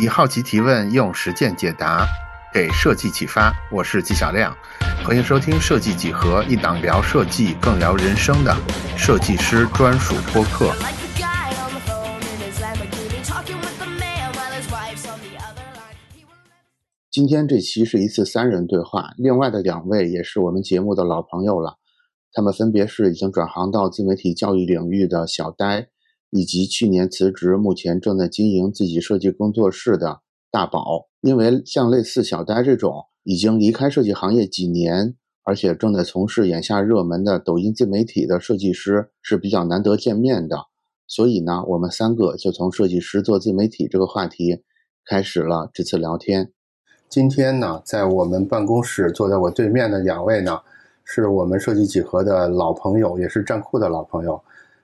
以好奇提问，用实践解答，给设计启发。我是纪晓亮，欢迎收听《设计几何》，一档聊设计更聊人生的设计师专属播客。今天这期是一次三人对话，另外的两位也是我们节目的老朋友了，他们分别是已经转行到自媒体教育领域的小呆。以及去年辞职，目前正在经营自己设计工作室的大宝，因为像类似小呆这种已经离开设计行业几年，而且正在从事眼下热门的抖音自媒体的设计师是比较难得见面的，所以呢，我们三个就从设计师做自媒体这个话题开始了这次聊天。今天呢，在我们办公室坐在我对面的两位呢，是我们设计几何的老朋友，也是站酷的老朋友，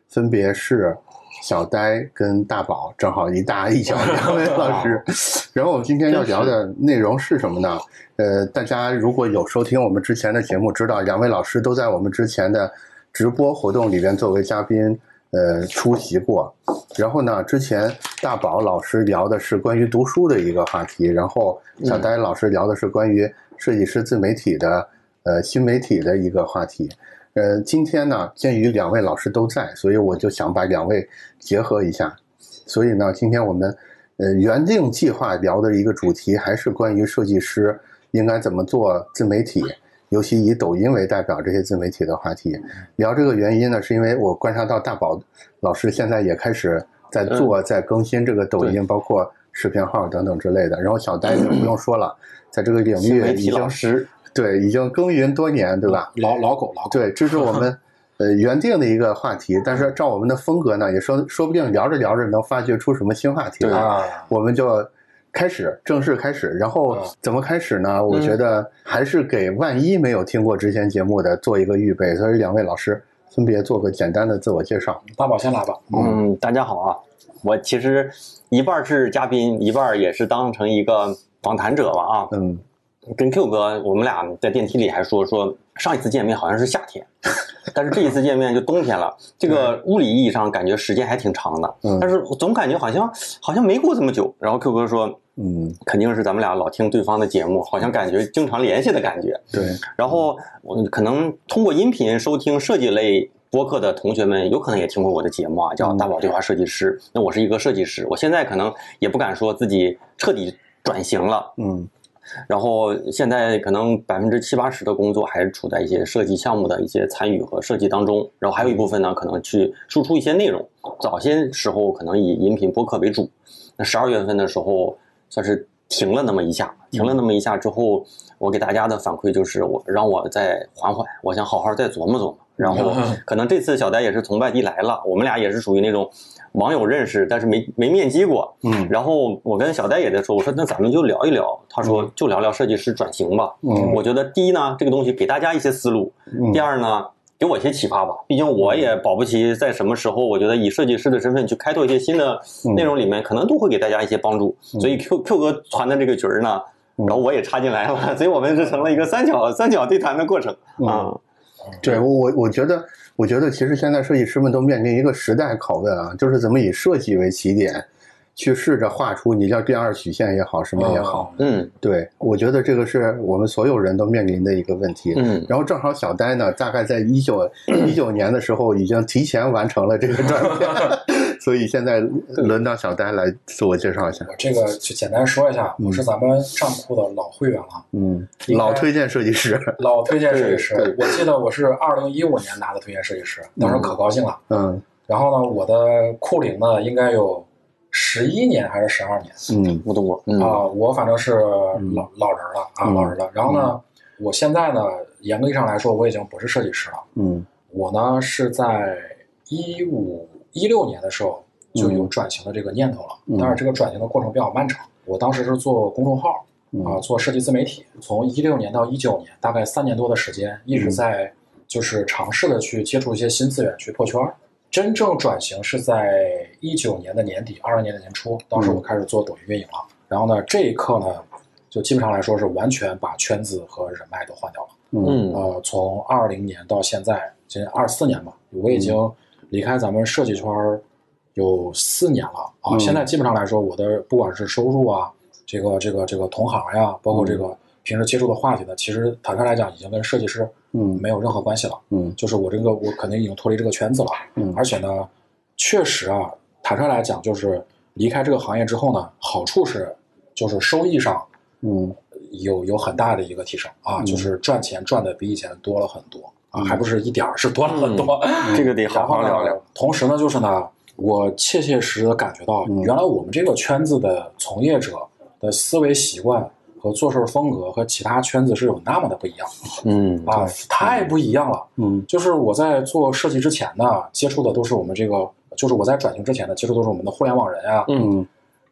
分别是。小呆跟大宝正好一大一小两位老师 然后我们今天要聊的内容是什么呢？呃，大家如果有收听我们之前的节目，知道两位老师都在我们之前的直播活动里边作为嘉宾，呃，出席过。然后呢，之前大宝老师聊的是关于读书的一个话题，然后小呆老师聊的是关于设计师自媒体的呃新媒体的一个话题。呃，今天呢，鉴于两位老师都在，所以我就想把两位结合一下。所以呢，今天我们呃原定计划聊的一个主题还是关于设计师应该怎么做自媒体，尤其以抖音为代表这些自媒体的话题。聊这个原因呢，是因为我观察到大宝老师现在也开始在做，在更新这个抖音，包括视频号等等之类的。然后小呆就不用说了，在这个领域已经是。对，已经耕耘多年，对吧？老老狗，老狗。对，这是我们 呃原定的一个话题，但是照我们的风格呢，也说说不定聊着聊着能发掘出什么新话题来，我们就开始正式开始。然后怎么开始呢？我觉得还是给万一没有听过之前节目的做一个预备。所以两位老师分别做个简单的自我介绍。大宝先来吧。嗯，大家好啊，我其实一半是嘉宾，一半也是当成一个访谈者吧啊。嗯。跟 Q 哥，我们俩在电梯里还说说上一次见面好像是夏天，但是这一次见面就冬天了。这个物理意义上感觉时间还挺长的，但是总感觉好像好像没过这么久。然后 Q 哥说，嗯，肯定是咱们俩老听对方的节目，好像感觉经常联系的感觉。对。然后我可能通过音频收听设计类播客的同学们，有可能也听过我的节目啊，叫大宝对话设计师。那我是一个设计师，我现在可能也不敢说自己彻底转型了，嗯。然后现在可能百分之七八十的工作还是处在一些设计项目的一些参与和设计当中，然后还有一部分呢，可能去输出一些内容。早些时候可能以音频播客为主，那十二月份的时候算是停了那么一下，停了那么一下之后，我给大家的反馈就是我让我再缓缓，我想好好再琢磨琢磨。然后可能这次小呆也是从外地来了，我们俩也是属于那种。网友认识，但是没没面基过。嗯，然后我跟小呆也在说，我说那咱们就聊一聊。他说就聊聊设计师转型吧。嗯，我觉得第一呢，这个东西给大家一些思路；第二呢，给我一些启发吧。毕竟我也保不齐在什么时候，我觉得以设计师的身份去开拓一些新的内容里面，可能都会给大家一些帮助。所以 Q Q 哥传的这个局儿呢，然后我也插进来了，所以我们是成了一个三角三角对谈的过程啊。对我我我觉得。我觉得其实现在设计师们都面临一个时代拷问啊，就是怎么以设计为起点，去试着画出你叫第二曲线也好，什么也好。嗯，对，我觉得这个是我们所有人都面临的一个问题。嗯，然后正好小呆呢，大概在一九一九年的时候已经提前完成了这个转变。所以现在轮到小丹来自我介绍一下。我这个就简单说一下，我是咱们站库的老会员了。嗯，老推荐设计师，老推荐设计师。我记得我是二零一五年拿的推荐设计师，当时可高兴了。嗯。然后呢，我的库龄呢应该有十一年还是十二年？嗯，不多。啊，我反正是老老人了啊，老人了。然后呢，我现在呢，严格意义上来说，我已经不是设计师了。嗯。我呢是在一五。一六年的时候就有转型的这个念头了，但是这个转型的过程比较漫长。我当时是做公众号啊，做设计自媒体，从一六年到一九年，大概三年多的时间，一直在就是尝试的去接触一些新资源，去破圈。真正转型是在一九年的年底，二二年的年初，当时我开始做抖音运营了。然后呢，这一刻呢，就基本上来说是完全把圈子和人脉都换掉了。嗯，呃，从二零年到现在，今年二四年吧，我已经。离开咱们设计圈儿有四年了啊。现在基本上来说，我的不管是收入啊，这个这个这个同行呀，包括这个平时接触的话题呢，其实坦率来讲，已经跟设计师嗯没有任何关系了。嗯，就是我这个我肯定已经脱离这个圈子了。嗯，而且呢，确实啊，坦率来讲，就是离开这个行业之后呢，好处是就是收益上嗯有有很大的一个提升啊，就是赚钱赚的比以前多了很多。啊，还不是一点儿，是多了很多。这个得好好聊聊。同时呢，就是呢，我切切实实的感觉到，原来我们这个圈子的从业者的思维习惯和做事风格和其他圈子是有那么的不一样。嗯，啊，太不一样了。嗯，就是我在做设计之前呢，接触的都是我们这个，就是我在转型之前呢，接触都是我们的互联网人啊。嗯。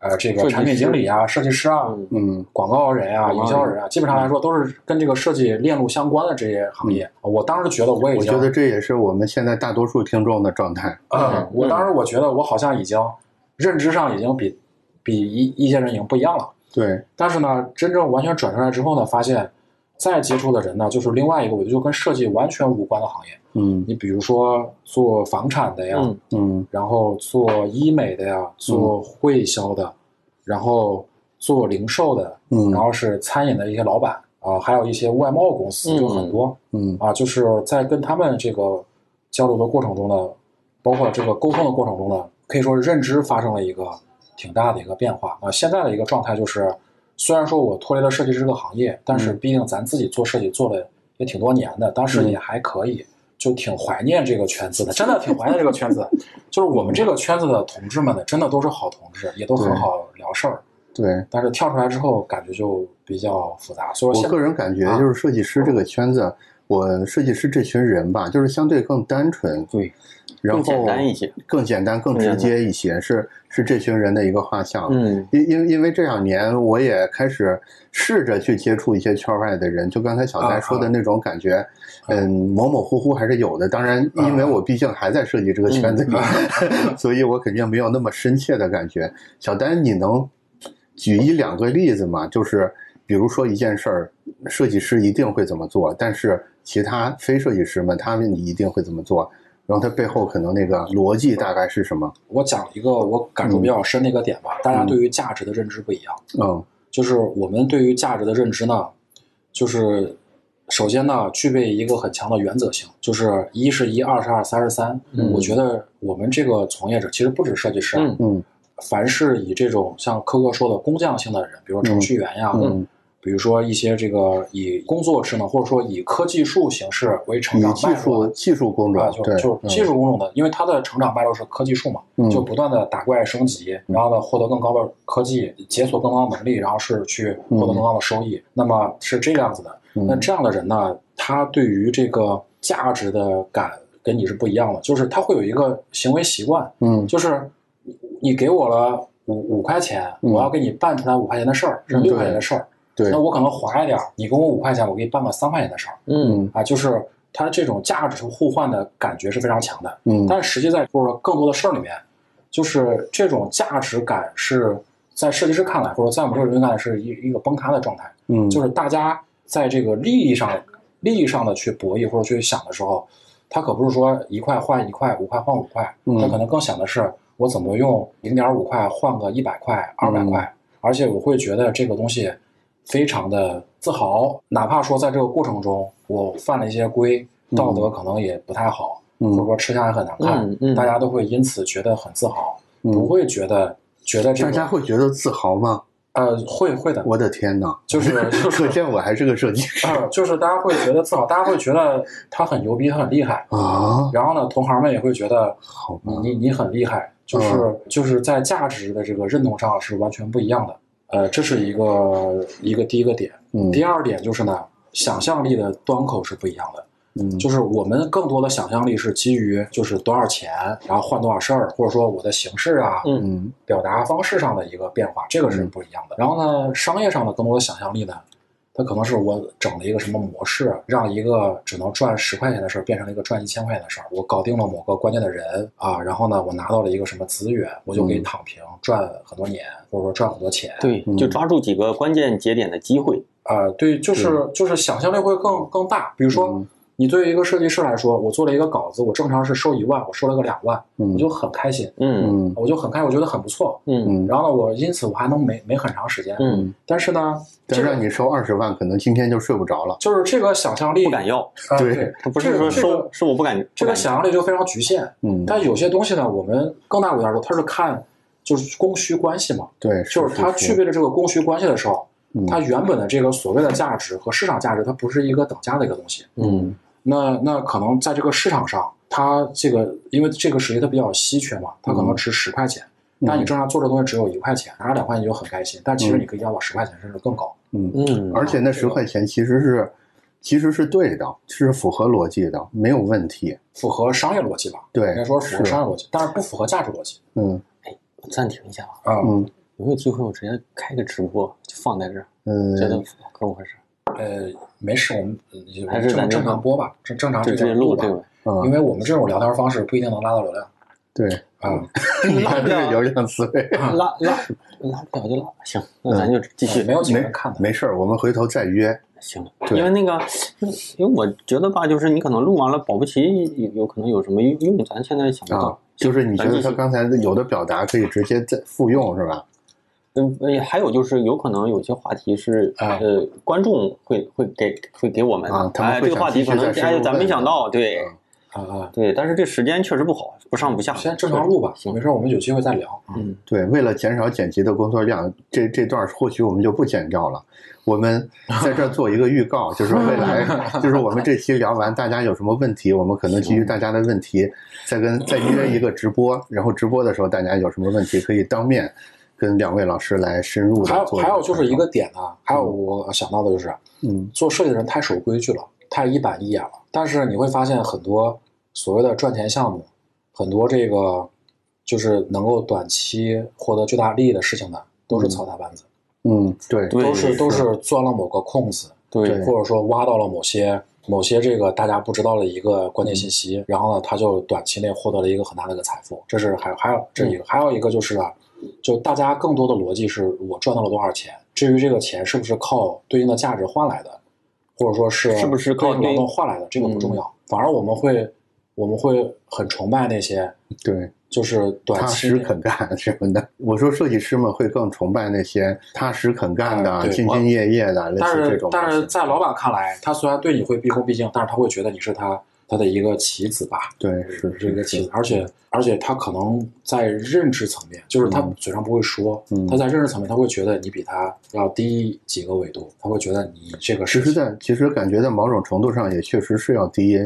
呃，这个产品经理啊，设计师啊，嗯，广告人啊，营销人啊，基本上来说都是跟这个设计链路相关的这些行业。我当时觉得，我也我觉得这也是我们现在大多数听众的状态。嗯，我当时我觉得我好像已经认知上已经比比一一些人已经不一样了。对，但是呢，真正完全转出来之后呢，发现。再接触的人呢，就是另外一个，我觉得就跟设计完全无关的行业。嗯，你比如说做房产的呀，嗯，然后做医美的呀，做会销的，然后做零售的，嗯，然后是餐饮的一些老板啊，还有一些外贸公司，就很多，嗯，啊，就是在跟他们这个交流的过程中呢，包括这个沟通的过程中呢，可以说是认知发生了一个挺大的一个变化啊。现在的一个状态就是。虽然说我脱离了设计师这个行业，但是毕竟咱自己做设计做了也挺多年的，当时也还可以，就挺怀念这个圈子的，真的挺怀念这个圈子。就是我们这个圈子的同志们呢，真的都是好同志，也都很好聊事儿。对，但是跳出来之后，感觉就比较复杂。所以我个人感觉，就是设计师这个圈子，我设计师这群人吧，就是相对更单纯。对。然后更简单一些，更简单、更直接一些，是是这群人的一个画像。嗯，因因因为这两年我也开始试着去接触一些圈外的人，就刚才小戴说的那种感觉，嗯，模模糊糊还是有的。当然，因为我毕竟还在设计这个圈子里，所以我肯定没有那么深切的感觉。小丹，你能举一两个例子吗？就是比如说一件事儿，设计师一定会怎么做，但是其他非设计师们他们一定会怎么做？然后它背后可能那个逻辑大概是什么？我讲一个我感触比较深的一个点吧。大家对于价值的认知不一样。嗯，就是我们对于价值的认知呢，就是首先呢，具备一个很强的原则性，就是一是一，二是二，三是三。我觉得我们这个从业者其实不止设计师啊，嗯，凡是以这种像科哥说的工匠性的人，比如程序员呀。比如说一些这个以工作职能或者说以科技术形式为成长技术技术工种，啊就就是技术工种的，因为它的成长脉络是科技树嘛，就不断的打怪升级，然后呢获得更高的科技，解锁更高的能力，然后是去获得更高的收益。那么是这个样子的。那这样的人呢，他对于这个价值的感跟你是不一样的，就是他会有一个行为习惯，嗯，就是你给我了五五块钱，我要给你办出来五块钱的事儿，是六块钱的事儿。对，那我可能划一点，你给我五块钱，我给你办个三块钱的事儿。嗯，啊，就是它这种价值互换的感觉是非常强的。嗯，但是实际在或者说更多的事儿里面，就是这种价值感是在设计师看来，或者在我们这个人看来是一一个崩塌的状态。嗯，就是大家在这个利益上、利益上的去博弈或者去想的时候，他可不是说一块换一块，五块换五块，他可能更想的是我怎么用零点五块换个一百块、二百块，而且我会觉得这个东西。非常的自豪，哪怕说在这个过程中我犯了一些规，道德可能也不太好，或者说吃相也很难看，大家都会因此觉得很自豪，不会觉得觉得这大家会觉得自豪吗？呃，会会的。我的天哪，就是可见我还是个设计师。就是大家会觉得自豪，大家会觉得他很牛逼，他很厉害啊。然后呢，同行们也会觉得，你你很厉害，就是就是在价值的这个认同上是完全不一样的。呃，这是一个一个第一个点，嗯第二点就是呢，想象力的端口是不一样的，嗯，就是我们更多的想象力是基于就是多少钱，然后换多少事儿，或者说我的形式啊，嗯，表达方式上的一个变化，这个是不一样的。然后呢，商业上的更多的想象力呢。它可能是我整了一个什么模式，让一个只能赚十块钱的事儿变成了一个赚一千块钱的事儿。我搞定了某个关键的人啊，然后呢，我拿到了一个什么资源，我就可以躺平赚很多年，或者说赚很多钱。对，就抓住几个关键节点的机会。啊，对，就是就是想象力会更更大。比如说，你对于一个设计师来说，我做了一个稿子，我正常是收一万，我收了个两万，我就很开心，嗯，我就很开，我觉得很不错，嗯，然后呢，我因此我还能没没很长时间，嗯，但是呢，但让你收二十万，可能今天就睡不着了，就是这个想象力不敢要，对，他不是说收，是我不敢，这个想象力就非常局限，嗯，但有些东西呢，我们更大一点说，它是看就是供需关系嘛，对，就是它具备了这个供需关系的时候，它原本的这个所谓的价值和市场价值，它不是一个等价的一个东西，嗯。那那可能在这个市场上，它这个因为这个实力它比较稀缺嘛，它可能值十块钱，但你正常做这东西只有一块钱，拿两块钱就很开心。但其实你可以要到十块钱甚至更高。嗯嗯，而且那十块钱其实是其实是对的，是符合逻辑的，没有问题，符合商业逻辑吧？对，应该说符合商业逻辑，但是不符合价值逻辑。嗯，哎，暂停一下啊，嗯，有没有机会我直接开个直播就放在这儿？嗯，觉得合不合适？呃，没事，我们还是正正常播吧，正正常直接录吧，因为我们这种聊天方式不一定能拉到流量。对啊，拉不了流量思维，拉拉拉不了就拉，行，那咱就继续。没有几个人看的，没事儿，我们回头再约。行，因为那个，因为我觉得吧，就是你可能录完了，保不齐有有可能有什么用，咱现在想不到。就是你觉得他刚才有的表达可以直接再复用，是吧？嗯，还有就是有可能有些话题是呃，观众会会给会给我们啊，哎，这个话题可能哎咱没想到，对啊啊对，但是这时间确实不好，不上不下。先正常录吧，行，没事，我们有机会再聊。嗯，对，为了减少剪辑的工作量，这这段或许我们就不剪掉了。我们在这做一个预告，就是未来，就是我们这期聊完，大家有什么问题，我们可能基于大家的问题，再跟再约一个直播，然后直播的时候大家有什么问题可以当面。跟两位老师来深入的还有还有就是一个点呢，还有我想到的就是，嗯，做设计的人太守规矩了，太一板一眼了。但是你会发现很多所谓的赚钱项目，很多这个就是能够短期获得巨大利益的事情呢，都是操大班子。嗯，对，都是都是钻了某个空子，对，或者说挖到了某些某些这个大家不知道的一个关键信息，然后呢，他就短期内获得了一个很大的一个财富。这是还还有这一个，还有一个就是啊。就大家更多的逻辑是我赚到了多少钱，至于这个钱是不是靠对应的价值换来的，或者说是是不是靠劳动换来的，这个不重要。反而我们会我们会很崇拜那些对，就是踏实肯干 什么的。我说设计师们会更崇拜那些踏实肯干的、兢兢业业的，但是这种。但是在老板看来，他虽然对你会毕恭毕敬，但是他会觉得你是他。他的一个棋子吧，对，是是一个棋子，而且而且他可能在认知层面，就是他嘴上不会说，他在认知层面他会觉得你比他要低几个维度，他会觉得你这个。其实，在其实感觉在某种程度上也确实是要低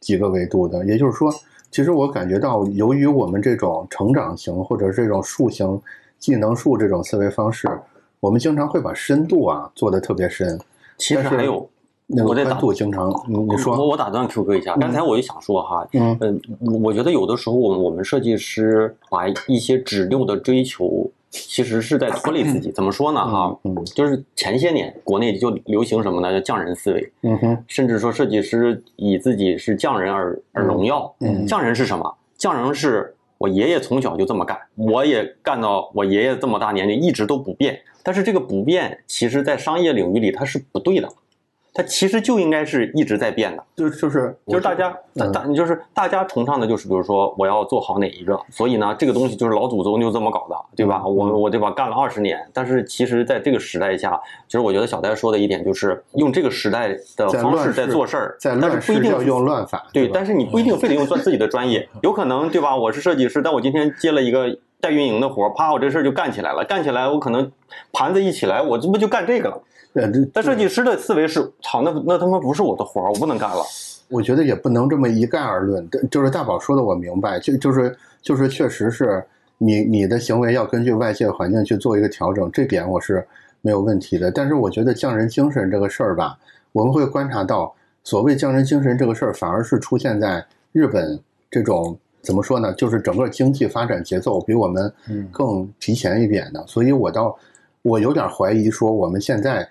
几个维度的。也就是说，其实我感觉到，由于我们这种成长型或者这种树型技能树这种思维方式，我们经常会把深度啊做的特别深。其实还有。我在打，经常你你说我我打断 Q 哥一下，刚才我就想说哈，嗯嗯，我觉得有的时候我们我们设计师把一些指六的追求，其实是在拖累自己。怎么说呢哈？嗯，就是前些年国内就流行什么呢？叫匠人思维。嗯哼，甚至说设计师以自己是匠人而而荣耀。嗯，匠人是什么？匠人是我爷爷从小就这么干，我也干到我爷爷这么大年龄一直都不变。但是这个不变，其实在商业领域里它是不对的。它其实就应该是一直在变的，就就是就是大家大大就是大家崇尚的就是，比如说我要做好哪一个，所以呢，这个东西就是老祖宗就这么搞的，对吧？我我对吧？干了二十年，但是其实在这个时代下，其实我觉得小戴说的一点就是用这个时代的方式在做事儿，但是不一定用乱法，对，但是你不一定非得用自自己的专业，有可能对吧？我是设计师，但我今天接了一个代运营的活，啪，我这事儿就干起来了，干起来我可能盘子一起来，我这不就干这个了？但设计师的思维是：操，那那他妈不是我的活儿，我不能干了。我觉得也不能这么一概而论。就是大宝说的，我明白，就就是就是确实是你你的行为要根据外界环境去做一个调整，这点我是没有问题的。但是我觉得匠人精神这个事儿吧，我们会观察到，所谓匠人精神这个事儿，反而是出现在日本这种怎么说呢？就是整个经济发展节奏比我们更提前一点的。所以我倒我有点怀疑，说我们现在。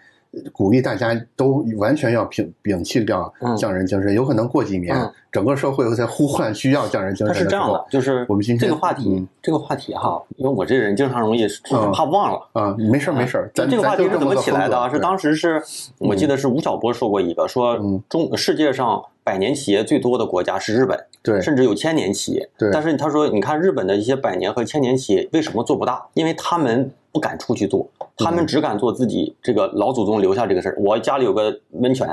鼓励大家都完全要摒摒弃掉匠人精神，有可能过几年整个社会又在呼唤需要匠人精神。是这样的，就是我们今天这个话题，这个话题哈，因为我这人经常容易怕忘了啊，没事没事。咱这个话题是怎么起来的？是当时是我记得是吴晓波说过一个，说中世界上百年企业最多的国家是日本，对，甚至有千年企业。对，但是他说，你看日本的一些百年和千年企业为什么做不大？因为他们。不敢出去做，他们只敢做自己这个老祖宗留下这个事儿。我家里有个温泉，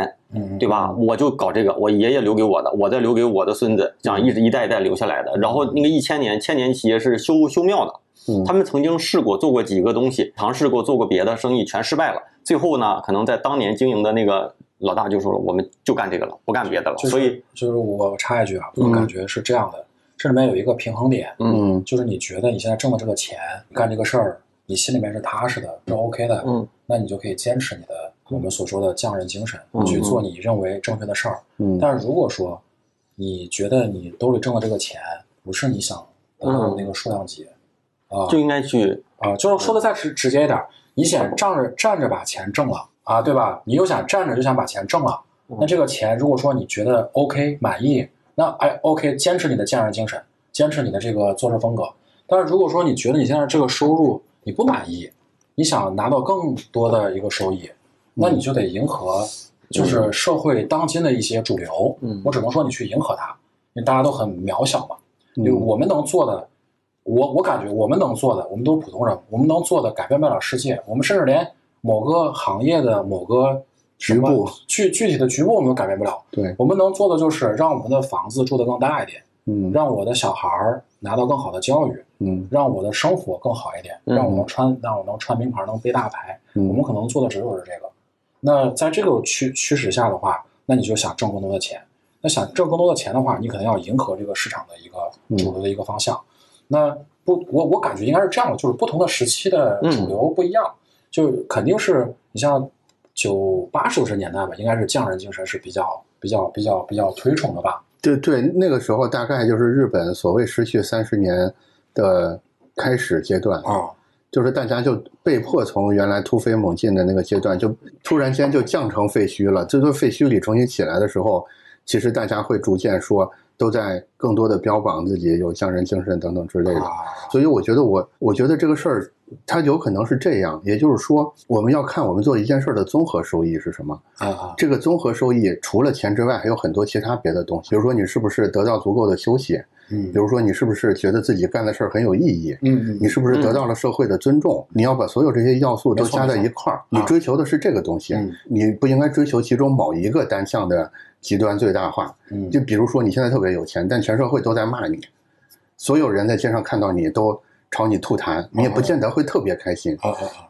对吧？我就搞这个，我爷爷留给我的，我再留给我的孙子，这样一直一代一代留下来的。然后那个一千年千年企业是修修庙的，他们曾经试过做过几个东西，尝试过做过别的生意，全失败了。最后呢，可能在当年经营的那个老大就说了，我们就干这个了，不干别的了。所以就是我插一句啊，我感觉是这样的，这里面有一个平衡点，嗯，就是你觉得你现在挣的这个钱，干这个事儿。你心里面是踏实的，是 OK 的，嗯，那你就可以坚持你的我们所说的匠人精神，去做你认为正确的事儿。嗯，但是如果说你觉得你兜里挣的这个钱不是你想得到的那个数量级，啊，就应该去啊，就是说的再直直接一点，你想站着站着把钱挣了啊，对吧？你又想站着就想把钱挣了，那这个钱如果说你觉得 OK 满意，那哎 OK，坚持你的匠人精神，坚持你的这个做事风格。但是如果说你觉得你现在这个收入，你不满意，你想拿到更多的一个收益，那你就得迎合，就是社会当今的一些主流。嗯，我只能说你去迎合它，因为大家都很渺小嘛。因为我们能做的，我我感觉我们能做的，我们都是普通人，我们能做的改变不了世界。我们甚至连某个行业的某个局部具具体的局部我们都改变不了。对，我们能做的就是让我们的房子住得更大一点。嗯，让我的小孩儿拿到更好的教育，嗯，让我的生活更好一点，让我能穿，让我能穿名牌，能背大牌。我们可能做的只有是这个。那在这个驱驱使下的话，那你就想挣更多的钱。那想挣更多的钱的话，你可能要迎合这个市场的一个主流的一个方向。那不，我我感觉应该是这样的，就是不同的时期的主流不一样，就肯定是你像九八九十年代吧，应该是匠人精神是比较比较比较比较推崇的吧。对对，那个时候大概就是日本所谓失去三十年的开始阶段啊，就是大家就被迫从原来突飞猛进的那个阶段，就突然间就降成废墟了。这座废墟里重新起来的时候，其实大家会逐渐说，都在更多的标榜自己有匠人精神等等之类的。所以我觉得，我我觉得这个事儿。它有可能是这样，也就是说，我们要看我们做一件事的综合收益是什么啊？这个综合收益除了钱之外，还有很多其他别的东西。比如说，你是不是得到足够的休息？嗯，比如说，你是不是觉得自己干的事儿很有意义？嗯嗯，你是不是得到了社会的尊重？你要把所有这些要素都加在一块儿，你追求的是这个东西，你不应该追求其中某一个单项的极端最大化。嗯，就比如说，你现在特别有钱，但全社会都在骂你，所有人在街上看到你都。朝你吐痰，你也不见得会特别开心。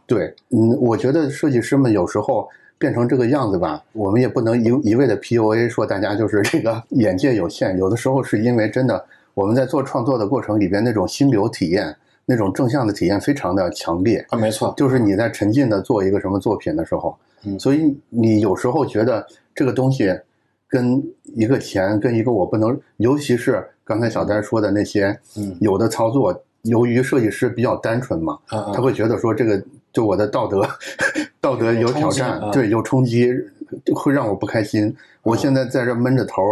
对，嗯，我觉得设计师们有时候变成这个样子吧，我们也不能一一味的 PUA 说大家就是这个眼界有限。有的时候是因为真的我们在做创作的过程里边那种心流体验，那种正向的体验非常的强烈啊，没错，就是你在沉浸的做一个什么作品的时候，所以你有时候觉得这个东西跟一个钱，跟一个我不能，尤其是刚才小呆说的那些，嗯，有的操作。由于设计师比较单纯嘛，他会觉得说这个对我的道德 道德有挑战，对有冲击，会让我不开心。我现在在这闷着头，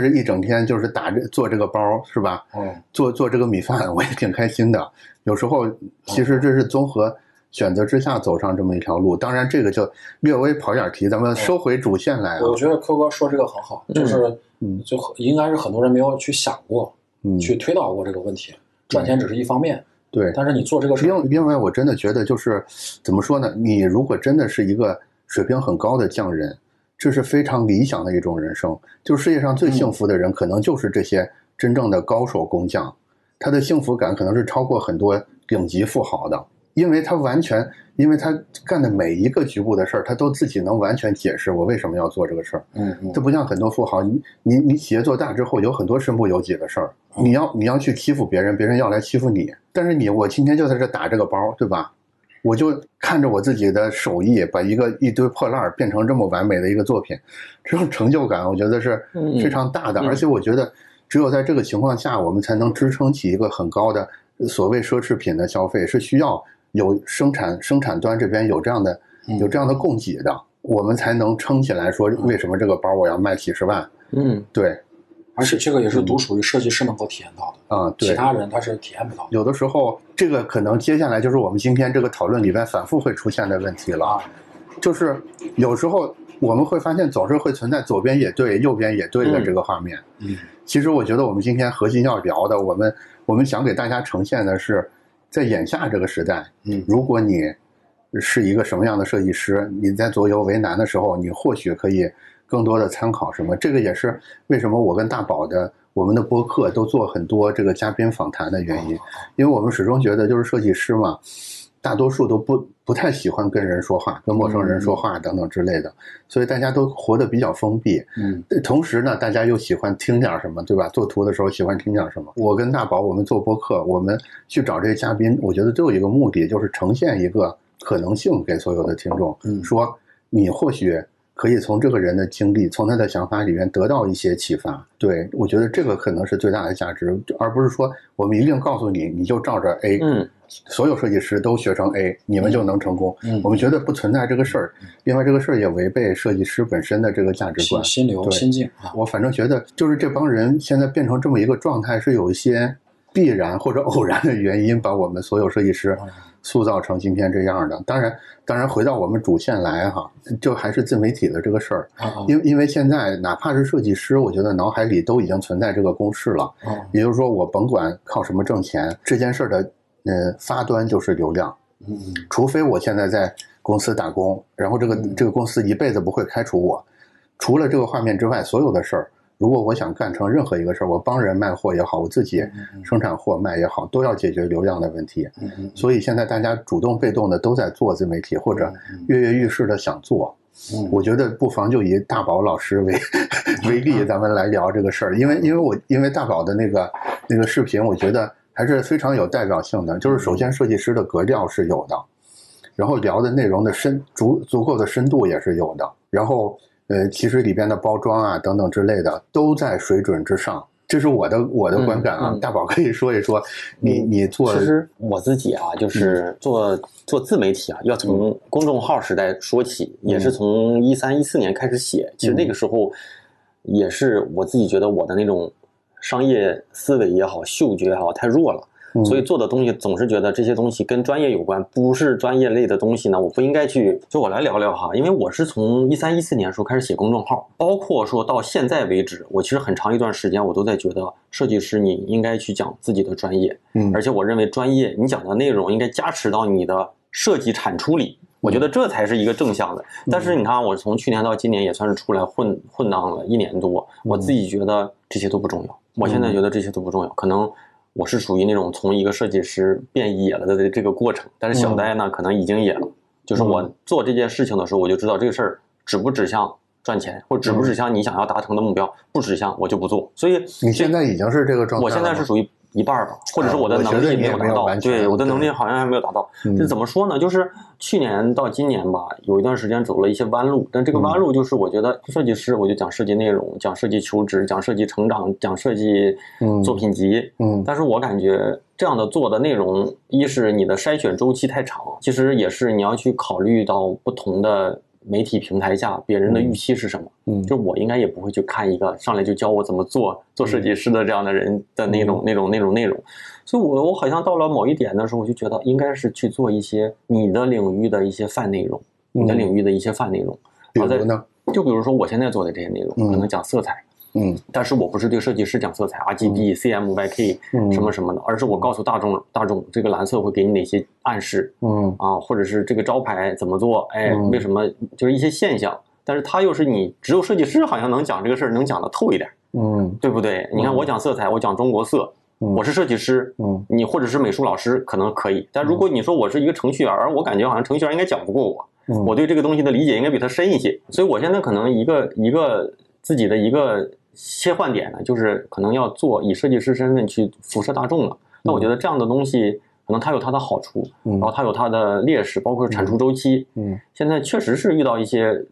在这一整天就是打着做这个包，是吧？嗯，做做这个米饭，我也挺开心的。有时候其实这是综合选择之下走上这么一条路。当然，这个就略微跑点题，咱们收回主线来。我觉得 Q 哥说这个很好，就是嗯，就应该是很多人没有去想过，嗯，去推导过这个问题。赚钱只是一方面，对，但是你做这个事，因因为我真的觉得就是怎么说呢？你如果真的是一个水平很高的匠人，这是非常理想的一种人生。就世界上最幸福的人，可能就是这些真正的高手工匠，他的幸福感可能是超过很多顶级富豪的。因为他完全，因为他干的每一个局部的事儿，他都自己能完全解释我为什么要做这个事儿。嗯嗯，这不像很多富豪，你你你企业做大之后，有很多身不由己的事儿，你要你要去欺负别人，别人要来欺负你。但是你，我今天就在这打这个包，对吧？我就看着我自己的手艺，把一个一堆破烂儿变成这么完美的一个作品，这种成就感，我觉得是非常大的。而且我觉得，只有在这个情况下，我们才能支撑起一个很高的所谓奢侈品的消费，是需要。有生产生产端这边有这样的有这样的供给的，我们才能撑起来。说为什么这个包我要卖几十万？嗯，对。而且这个也是独属于设计师能够体验到的啊，其他人他是体验不到。有的时候，这个可能接下来就是我们今天这个讨论里边反复会出现的问题了。就是有时候我们会发现，总是会存在左边也对，右边也对的这个画面。嗯，其实我觉得我们今天核心要聊的，我们我们想给大家呈现的是，在眼下这个时代，嗯，如果你是一个什么样的设计师，你在左右为难的时候，你或许可以。更多的参考什么？这个也是为什么我跟大宝的我们的播客都做很多这个嘉宾访谈的原因，因为我们始终觉得就是设计师嘛，大多数都不不太喜欢跟人说话，跟陌生人说话等等之类的，所以大家都活得比较封闭。嗯，同时呢，大家又喜欢听点什么，对吧？做图的时候喜欢听点什么。我跟大宝我们做播客，我们去找这些嘉宾，我觉得都有一个目的，就是呈现一个可能性给所有的听众，说你或许。可以从这个人的经历，从他的想法里面得到一些启发。对我觉得这个可能是最大的价值，而不是说我们一定告诉你，你就照着 A，嗯，所有设计师都学成 A，你们就能成功。嗯，我们觉得不存在这个事儿。另外，这个事儿也违背设计师本身的这个价值观、心流、心境。我反正觉得，就是这帮人现在变成这么一个状态，是有一些必然或者偶然的原因，把我们所有设计师。塑造成今天这样的，当然，当然回到我们主线来哈，就还是自媒体的这个事儿。因因为现在哪怕是设计师，我觉得脑海里都已经存在这个公式了。也就是说，我甭管靠什么挣钱，这件事儿的呃发端就是流量。嗯，除非我现在在公司打工，然后这个这个公司一辈子不会开除我，除了这个画面之外，所有的事儿。如果我想干成任何一个事儿，我帮人卖货也好，我自己生产货卖也好，都要解决流量的问题。所以现在大家主动被动的都在做自媒体，或者跃跃欲试的想做。我觉得不妨就以大宝老师为 为例，咱们来聊这个事儿。因为因为我因为大宝的那个那个视频，我觉得还是非常有代表性的。就是首先设计师的格调是有的，然后聊的内容的深足足够的深度也是有的，然后。呃，其实里边的包装啊等等之类的都在水准之上，这是我的我的观感啊。大宝可以说一说，你你做其实我自己啊，就是做做自媒体啊，要从公众号时代说起，也是从一三一四年开始写。其实那个时候也是我自己觉得我的那种商业思维也好，嗅觉也好太弱了。所以做的东西总是觉得这些东西跟专业有关，不是专业类的东西呢，我不应该去。就我来聊聊哈，因为我是从一三一四年的时候开始写公众号，包括说到现在为止，我其实很长一段时间我都在觉得设计师你应该去讲自己的专业，嗯，而且我认为专业你讲的内容应该加持到你的设计产出里，我觉得这才是一个正向的。但是你看，我从去年到今年也算是出来混混荡了一年多，我自己觉得这些都不重要，我现在觉得这些都不重要，可能。我是属于那种从一个设计师变野了的这个过程，但是小呆呢，可能已经野了。就是我做这件事情的时候，我就知道这个事儿指不指向赚钱，或指不指向你想要达成的目标，不指向我就不做。所以你现在已经是这个状态，我现在是属于。一半吧，或者是我的能力没有达到，对我的能力好像还没有达到。这怎么说呢？就是去年到今年吧，有一段时间走了一些弯路，但这个弯路就是我觉得设计师，我就讲设计内容，讲设计求职，讲设计成长，讲设计作品集。嗯，但是我感觉这样的做的内容，一是你的筛选周期太长，其实也是你要去考虑到不同的。媒体平台下别人的预期是什么？嗯，就我应该也不会去看一个上来就教我怎么做做设计师的这样的人的那种那种那种内容，所以，我我好像到了某一点的时候，我就觉得应该是去做一些你的领域的一些泛内容，你的领域的一些泛内容。比如呢？就比如说我现在做的这些内容，可能讲色彩。嗯，但是我不是对设计师讲色彩，RGB、CMYK 什么什么的，而是我告诉大众，大众这个蓝色会给你哪些暗示，嗯。啊，或者是这个招牌怎么做，哎，为什么就是一些现象，但是它又是你只有设计师好像能讲这个事儿，能讲的透一点，嗯，对不对？你看我讲色彩，我讲中国色，我是设计师，嗯，你或者是美术老师可能可以，但如果你说我是一个程序员，我感觉好像程序员应该讲不过我，我对这个东西的理解应该比他深一些，所以我现在可能一个一个自己的一个。切换点呢，就是可能要做以设计师身份去辐射大众了。那我觉得这样的东西，可能它有它的好处，然后它有它的劣势，包括产出周期。嗯，现在确实是遇到一些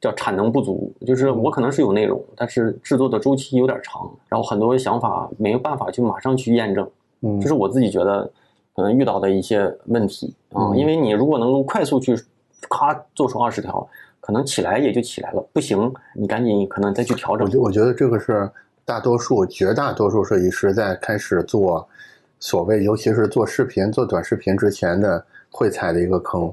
叫产能不足，就是我可能是有内容，但是制作的周期有点长，然后很多想法没有办法去马上去验证。嗯，这是我自己觉得可能遇到的一些问题啊。因为你如果能够快速去咔做出二十条，可能起来也就起来了，不行，你赶紧可能再去调整。我觉我觉得这个是大多数、绝大多数设计师在开始做所谓，尤其是做视频、做短视频之前的会踩的一个坑。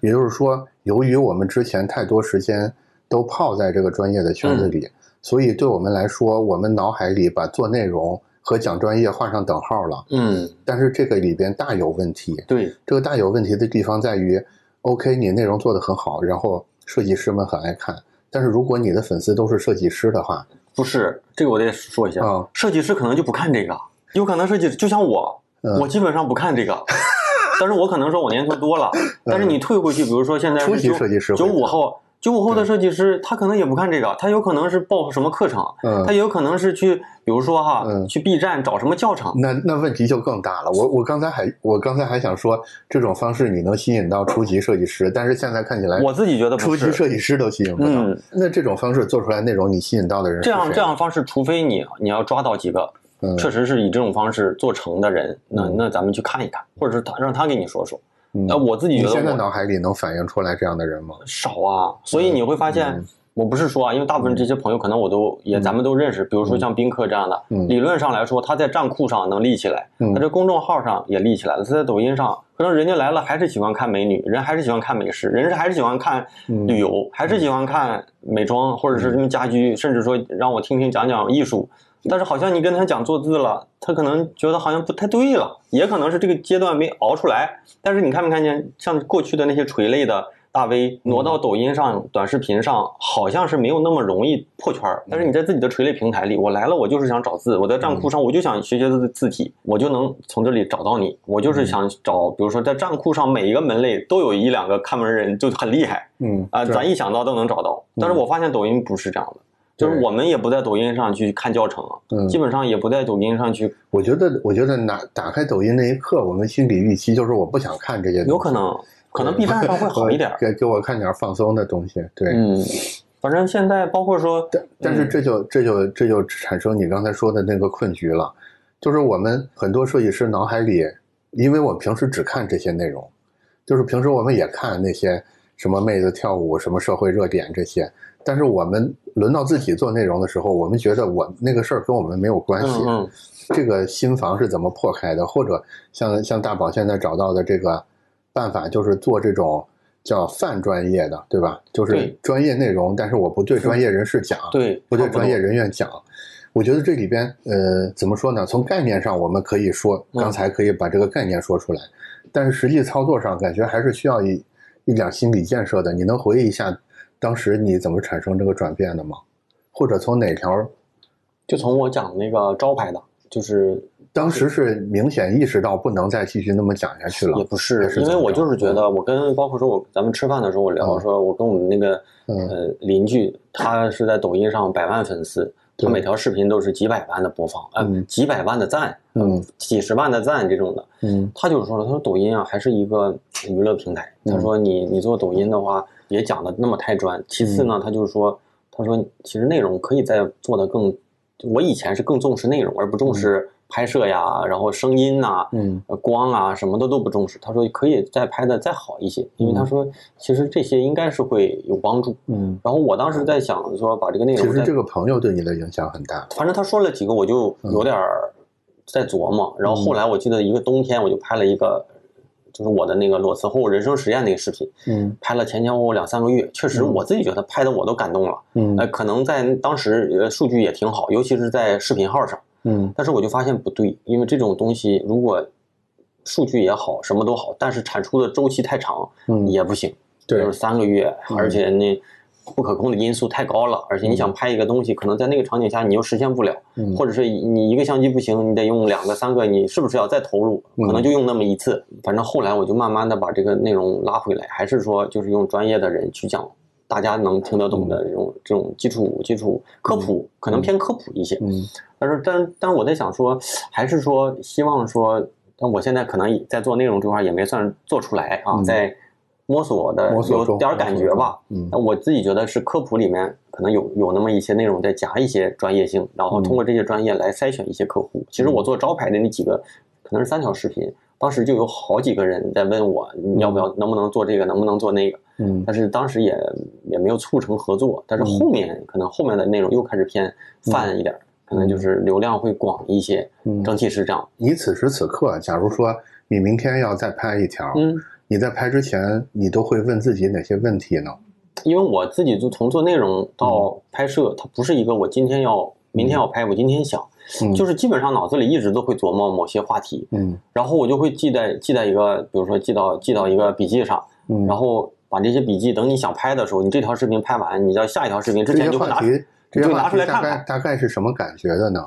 也就是说，由于我们之前太多时间都泡在这个专业的圈子里，所以对我们来说，我们脑海里把做内容。和讲专业画上等号了，嗯，但是这个里边大有问题。对，这个大有问题的地方在于，OK，你内容做得很好，然后设计师们很爱看，但是如果你的粉丝都是设计师的话，不是这个我得说一下啊，设计师可能就不看这个，有可能设计就像我，我基本上不看这个，但是我可能说我年头多了，但是你退回去，比如说现在初级设计师九五后。九五后的设计师，他可能也不看这个，他有可能是报什么课程，他也有可能是去，比如说哈，去 B 站找什么教程。那那问题就更大了。我我刚才还我刚才还想说，这种方式你能吸引到初级设计师，但是现在看起来，我自己觉得初级设计师都吸引不到。那这种方式做出来内容，你吸引到的人，这样这样方式，除非你你要抓到几个确实是以这种方式做成的人，那那咱们去看一看，或者是他让他给你说说。那我自己觉得，现在脑海里能反映出来这样的人吗？少啊，所以你会发现，我不是说啊，因为大部分这些朋友可能我都也咱们都认识，比如说像宾客这样的，理论上来说，他在站库上能立起来，他这公众号上也立起来了，他在抖音上，可能人家来了还是喜欢看美女，人还是喜欢看美食，人是还是喜欢看旅游，还是喜欢看美妆或者是什么家居，甚至说让我听听讲讲艺术。但是好像你跟他讲做字了，他可能觉得好像不太对了，也可能是这个阶段没熬出来。但是你看没看见，像过去的那些垂类的大 V 挪到抖音上、短视频上，好像是没有那么容易破圈儿。但是你在自己的垂类平台里，我来了，我就是想找字，我在站库上，我就想学学字字体，我就能从这里找到你。我就是想找，比如说在站库上每一个门类都有一两个看门人就很厉害，嗯啊，咱一想到都能找到。但是我发现抖音不是这样的。就是我们也不在抖音上去看教程，嗯，基本上也不在抖音上去。我觉得，我觉得拿打开抖音那一刻，我们心理预期就是我不想看这些。有可能，可能 B 站上会好一点，给给我看点放松的东西。对，嗯，反正现在包括说，但但是这就这就这就产生你刚才说的那个困局了，就是我们很多设计师脑海里，因为我平时只看这些内容，就是平时我们也看那些什么妹子跳舞、什么社会热点这些。但是我们轮到自己做内容的时候，我们觉得我那个事儿跟我们没有关系。嗯，这个新房是怎么破开的？或者像像大宝现在找到的这个办法，就是做这种叫泛专业的，对吧？就是专业内容，但是我不对专业人士讲，对，不对专业人员讲。我觉得这里边呃，怎么说呢？从概念上我们可以说，刚才可以把这个概念说出来，但是实际操作上感觉还是需要一一点心理建设的。你能回忆一下？当时你怎么产生这个转变的吗？或者从哪条？就从我讲那个招牌的，就是当时是明显意识到不能再继续那么讲下去了。也不是，因为我就是觉得，我跟包括说我咱们吃饭的时候我聊，说我跟我们那个呃邻居，他是在抖音上百万粉丝，他每条视频都是几百万的播放，嗯，几百万的赞，嗯，几十万的赞这种的，嗯，他就是说了，他说抖音啊还是一个娱乐平台，他说你你做抖音的话。别讲的那么太专。其次呢，他就是说，他说其实内容可以再做的更。我以前是更重视内容，而不重视拍摄呀，然后声音呐，嗯，光啊什么的都不重视。他说可以再拍的再好一些，因为他说其实这些应该是会有帮助。嗯，然后我当时在想说把这个内容。其实这个朋友对你的影响很大。反正他说了几个，我就有点在琢磨。然后后来我记得一个冬天，我就拍了一个。就是我的那个裸辞后人生实验那个视频，嗯，拍了前前后后两三个月，确实我自己觉得拍的我都感动了，嗯，呃，可能在当时呃数据也挺好，尤其是在视频号上，嗯，但是我就发现不对，因为这种东西如果数据也好，什么都好，但是产出的周期太长，嗯，也不行，对，就是三个月，而且那。不可控的因素太高了，而且你想拍一个东西，可能在那个场景下你又实现不了，或者是你一个相机不行，你得用两个、三个，你是不是要再投入？可能就用那么一次。反正后来我就慢慢的把这个内容拉回来，还是说就是用专业的人去讲，大家能听得懂的这种这种基础基础科普，可能偏科普一些。嗯，但是但但我在想说，还是说希望说，但我现在可能在做内容这块也没算做出来啊，在。摸索的有点感觉吧，嗯，我自己觉得是科普里面可能有有那么一些内容在夹一些专业性，然后通过这些专业来筛选一些客户。其实我做招牌的那几个，可能是三条视频，当时就有好几个人在问我，你要不要，能不能做这个，能不能做那个，嗯，但是当时也也没有促成合作，但是后面可能后面的内容又开始偏泛一点，可能就是流量会广一些，嗯，整体是这样。你此时此刻，假如说你明天要再拍一条，嗯，你在拍之前，你都会问自己哪些问题呢？因为我自己就从做内容到拍摄，它不是一个我今天要明天要拍，我今天想。就是基本上脑子里一直都会琢磨某些话题，嗯，然后我就会记在记在一个，比如说记到记到一个笔记上，嗯，然后把这些笔记等你想拍的时候，你这条视频拍完，你到下一条视频之前就会拿就拿出来看看，大概是什么感觉的呢？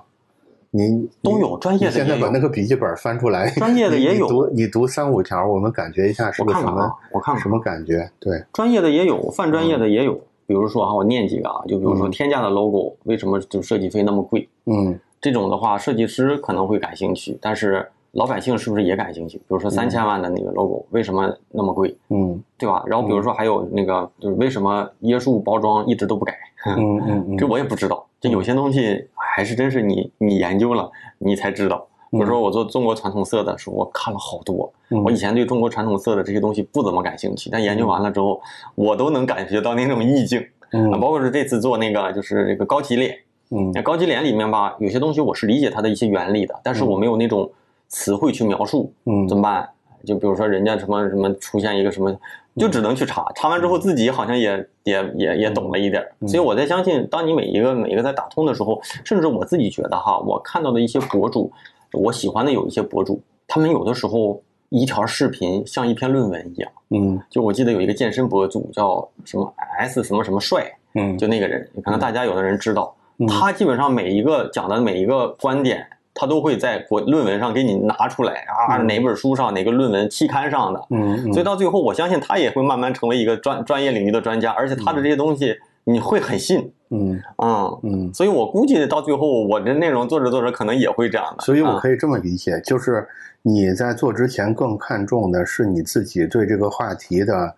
你都有专业的，现在把那个笔记本翻出来，专业的也有，你读你读三五条，我们感觉一下是个什么？我看看什么感觉？对，专业的也有，泛专业的也有，比如说啊，我念几个啊，就比如说天价的 logo 为什么就设计费那么贵？嗯。这种的话，设计师可能会感兴趣，但是老百姓是不是也感兴趣？比如说三千万的那个 logo 为什么那么贵？嗯，对吧？然后比如说还有那个，就是为什么椰树包装一直都不改？嗯嗯嗯，这我也不知道。这有些东西还是真是你你研究了你才知道。比如说我做中国传统色的时候，我看了好多。我以前对中国传统色的这些东西不怎么感兴趣，但研究完了之后，我都能感觉到那种意境。嗯，包括是这次做那个就是这个高级脸。嗯，那高级脸里面吧，有些东西我是理解它的一些原理的，但是我没有那种词汇去描述，嗯，怎么办？就比如说人家什么什么出现一个什么，就只能去查，查完之后自己好像也也也也懂了一点，所以我在相信，当你每一个每一个在打通的时候，甚至我自己觉得哈，我看到的一些博主，我喜欢的有一些博主，他们有的时候一条视频像一篇论文一样，嗯，就我记得有一个健身博主叫什么 S 什么什么帅，嗯，就那个人，可能大家有的人知道。他基本上每一个讲的每一个观点，他都会在国论文上给你拿出来啊，哪本书上哪个论文期刊上的，嗯，所以到最后，我相信他也会慢慢成为一个专专业领域的专家，而且他的这些东西你会很信，嗯啊嗯，所以我估计到最后，我的内容做着做着可能也会这样的。所以我可以这么理解，就是你在做之前更看重的是你自己对这个话题的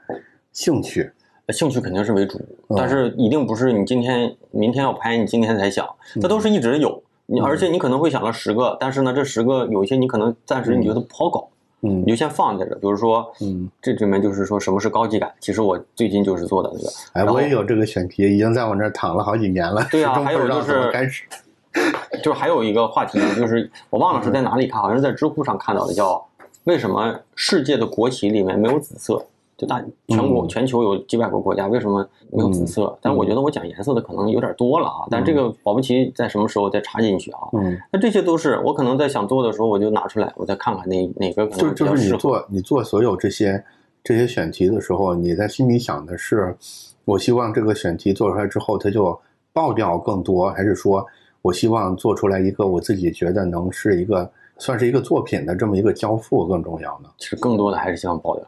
兴趣。兴趣肯定是为主，但是一定不是你今天、明天要拍，你今天才想，这都是一直有。你而且你可能会想到十个，但是呢，这十个有一些你可能暂时你觉得不好搞，嗯，你就先放在这。比如说，嗯，这里面就是说什么是高级感，其实我最近就是做的那个。哎，我也有这个选题，已经在我那儿躺了好几年了。对啊，还有就是，就是还有一个话题，就是我忘了是在哪里看，好像是在知乎上看到的，叫为什么世界的国旗里面没有紫色。就大全国全球有几百个国家，为什么没有紫色？但我觉得我讲颜色的可能有点多了啊。但这个保不齐在什么时候再插进去啊？嗯，那这些都是我可能在想做的时候，我就拿出来，我再看看哪哪个可能就就是你做你做所有这些这些选题的时候，你在心里想的是，我希望这个选题做出来之后，它就爆掉更多，还是说我希望做出来一个我自己觉得能是一个算是一个作品的这么一个交付更重要呢？其实更多的还是希望爆掉。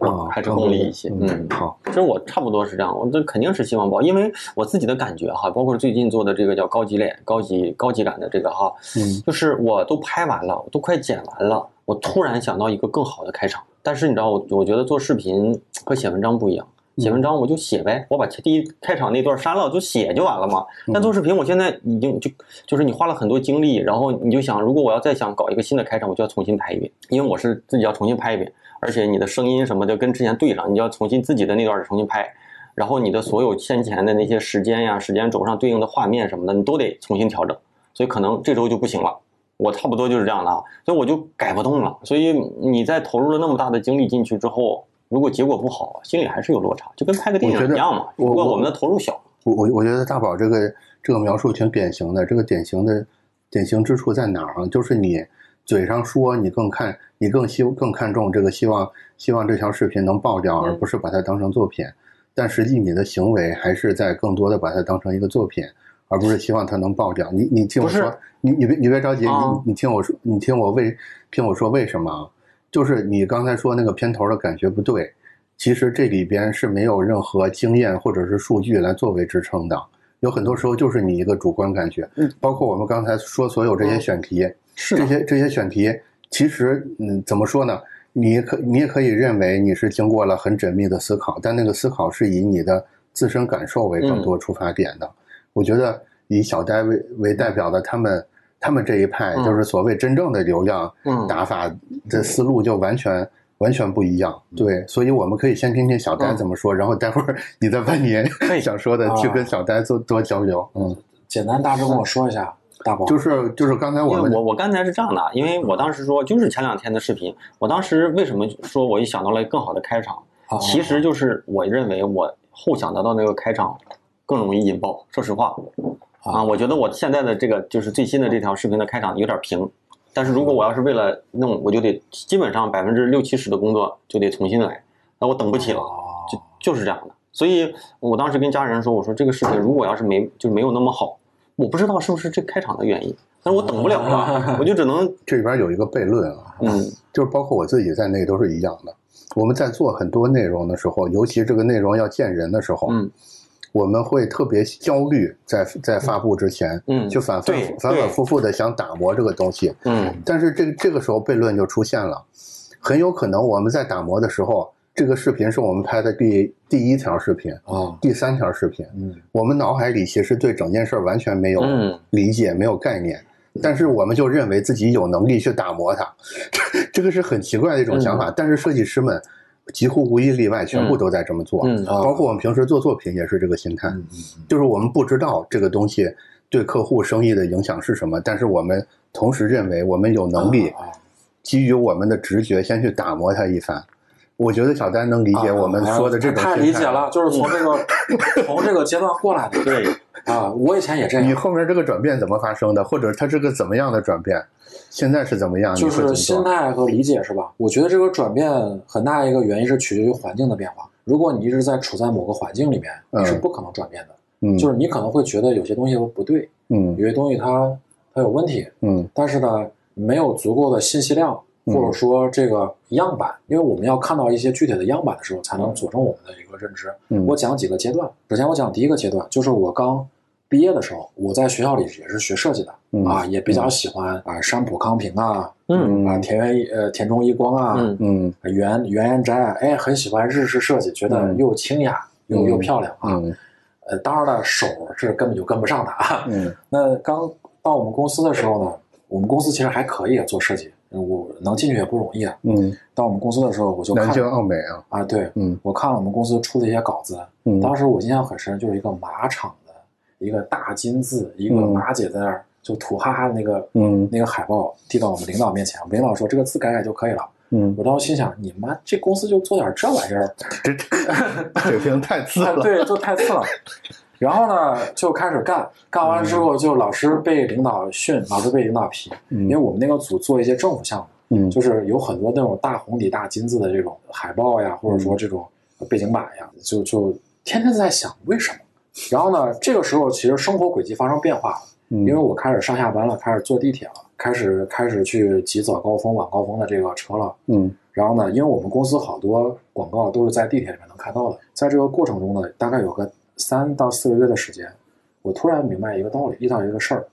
啊，还是功利一些。嗯，好，其实我差不多是这样，我这肯定是希望报，因为我自己的感觉哈，包括最近做的这个叫高级脸、高级高级感的这个哈，嗯，就是我都拍完了，都快剪完了，我突然想到一个更好的开场。但是你知道，我我觉得做视频和写文章不一样，写文章我就写呗，我把第一开场那段删了，就写就完了嘛。但做视频，我现在已经就就是你花了很多精力，然后你就想，如果我要再想搞一个新的开场，我就要重新拍一遍，因为我是自己要重新拍一遍。而且你的声音什么的跟之前对上，你要重新自己的那段重新拍，然后你的所有先前的那些时间呀、时间轴上对应的画面什么的，你都得重新调整。所以可能这周就不行了，我差不多就是这样的啊，所以我就改不动了。所以你在投入了那么大的精力进去之后，如果结果不好，心里还是有落差，就跟拍个电影一样嘛。不过我们的投入小。我我我觉得大宝这个这个描述挺典型的，这个典型的典型之处在哪儿啊？就是你。嘴上说你更看，你更希更看重这个希望，希望这条视频能爆掉，而不是把它当成作品。但实际你的行为还是在更多的把它当成一个作品，而不是希望它能爆掉。你你听我说，你你别你别着急，你你听我说，你听我为听我说为什么？就是你刚才说那个片头的感觉不对，其实这里边是没有任何经验或者是数据来作为支撑的，有很多时候就是你一个主观感觉。嗯，包括我们刚才说所有这些选题。是这些这些选题，其实嗯，怎么说呢？你可你也可以认为你是经过了很缜密的思考，但那个思考是以你的自身感受为更多出发点的。我觉得以小呆为为代表的他们他们这一派，就是所谓真正的流量打法的思路，就完全完全不一样。对，所以我们可以先听听小呆怎么说，然后待会儿你再把你 想说的去跟小呆做多交流。嗯，简单大致跟我说一下。大宝就是就是刚才我们我我刚才是这样的，因为我当时说就是前两天的视频，我当时为什么说我一想到了更好的开场，其实就是我认为我后想得到那个开场更容易引爆。说实话啊，我觉得我现在的这个就是最新的这条视频的开场有点平，但是如果我要是为了弄，我就得基本上百分之六七十的工作就得重新来，那我等不起了，就就是这样的。所以我当时跟家人说，我说这个视频如果要是没就没有那么好。我不知道是不是这开场的原因，但是我等不了了，我就只能 这里边有一个悖论啊，嗯，就是包括我自己在内都是一样的。我们在做很多内容的时候，尤其这个内容要见人的时候，嗯，我们会特别焦虑，在在发布之前，嗯，就反反反反复复的想打磨这个东西，嗯，但是这这个时候悖论就出现了，很有可能我们在打磨的时候。这个视频是我们拍的第第一条视频啊，第三条视频。嗯，我们脑海里其实对整件事完全没有理解，没有概念，但是我们就认为自己有能力去打磨它，这个是很奇怪的一种想法。但是设计师们几乎无一例外，全部都在这么做，包括我们平时做作品也是这个心态，就是我们不知道这个东西对客户生意的影响是什么，但是我们同时认为我们有能力，基于我们的直觉先去打磨它一番。我觉得小丹能理解我们说的这种太理解了，就是从这个 从这个阶段过来的。对啊，我以前也这样。你后面这个转变怎么发生的？或者它是个怎么样的转变？现在是怎么样？就是心态和理解是吧？我觉得这个转变很大一个原因是取决于环境的变化。如果你一直在处在某个环境里面，你是不可能转变的。嗯，就是你可能会觉得有些东西不对，嗯，有些东西它它有问题，嗯，但是呢，没有足够的信息量。或者说这个样板，因为我们要看到一些具体的样板的时候，才能佐证我们的一个认知。我讲几个阶段，首先我讲第一个阶段，就是我刚毕业的时候，我在学校里也是学设计的啊，也比较喜欢啊山浦康平啊，嗯啊田园呃田中一光啊，嗯原原研斋啊，哎很喜欢日式设计，觉得又清雅又又漂亮啊。呃，当然了，手是根本就跟不上的啊。那刚到我们公司的时候呢，我们公司其实还可以做设计。我能进去也不容易啊。嗯，到我们公司的时候，我就南京奥美啊。啊，对，嗯，我看了我们公司出的一些稿子，嗯，当时我印象很深，就是一个马场的一个大金字，一个马姐在那儿就土哈哈的那个，嗯，那个海报递到我们领导面前，我们领导说这个字改改就可以了。嗯，我当时心想，你妈这公司就做点这玩意儿，这水平太次了，对，就太次了。然后呢，就开始干，干完之后就老师被领导训，老师被领导批，因为我们那个组做一些政府项目，嗯，就是有很多那种大红底大金字的这种海报呀，或者说这种背景板呀，就就天天在想为什么。然后呢，这个时候其实生活轨迹发生变化了，因为我开始上下班了，开始坐地铁了，开始开始去挤早高峰、晚高峰的这个车了，嗯。然后呢，因为我们公司好多广告都是在地铁里面能看到的，在这个过程中呢，大概有个。三到四个月的时间，我突然明白一个道理，遇到一个事儿。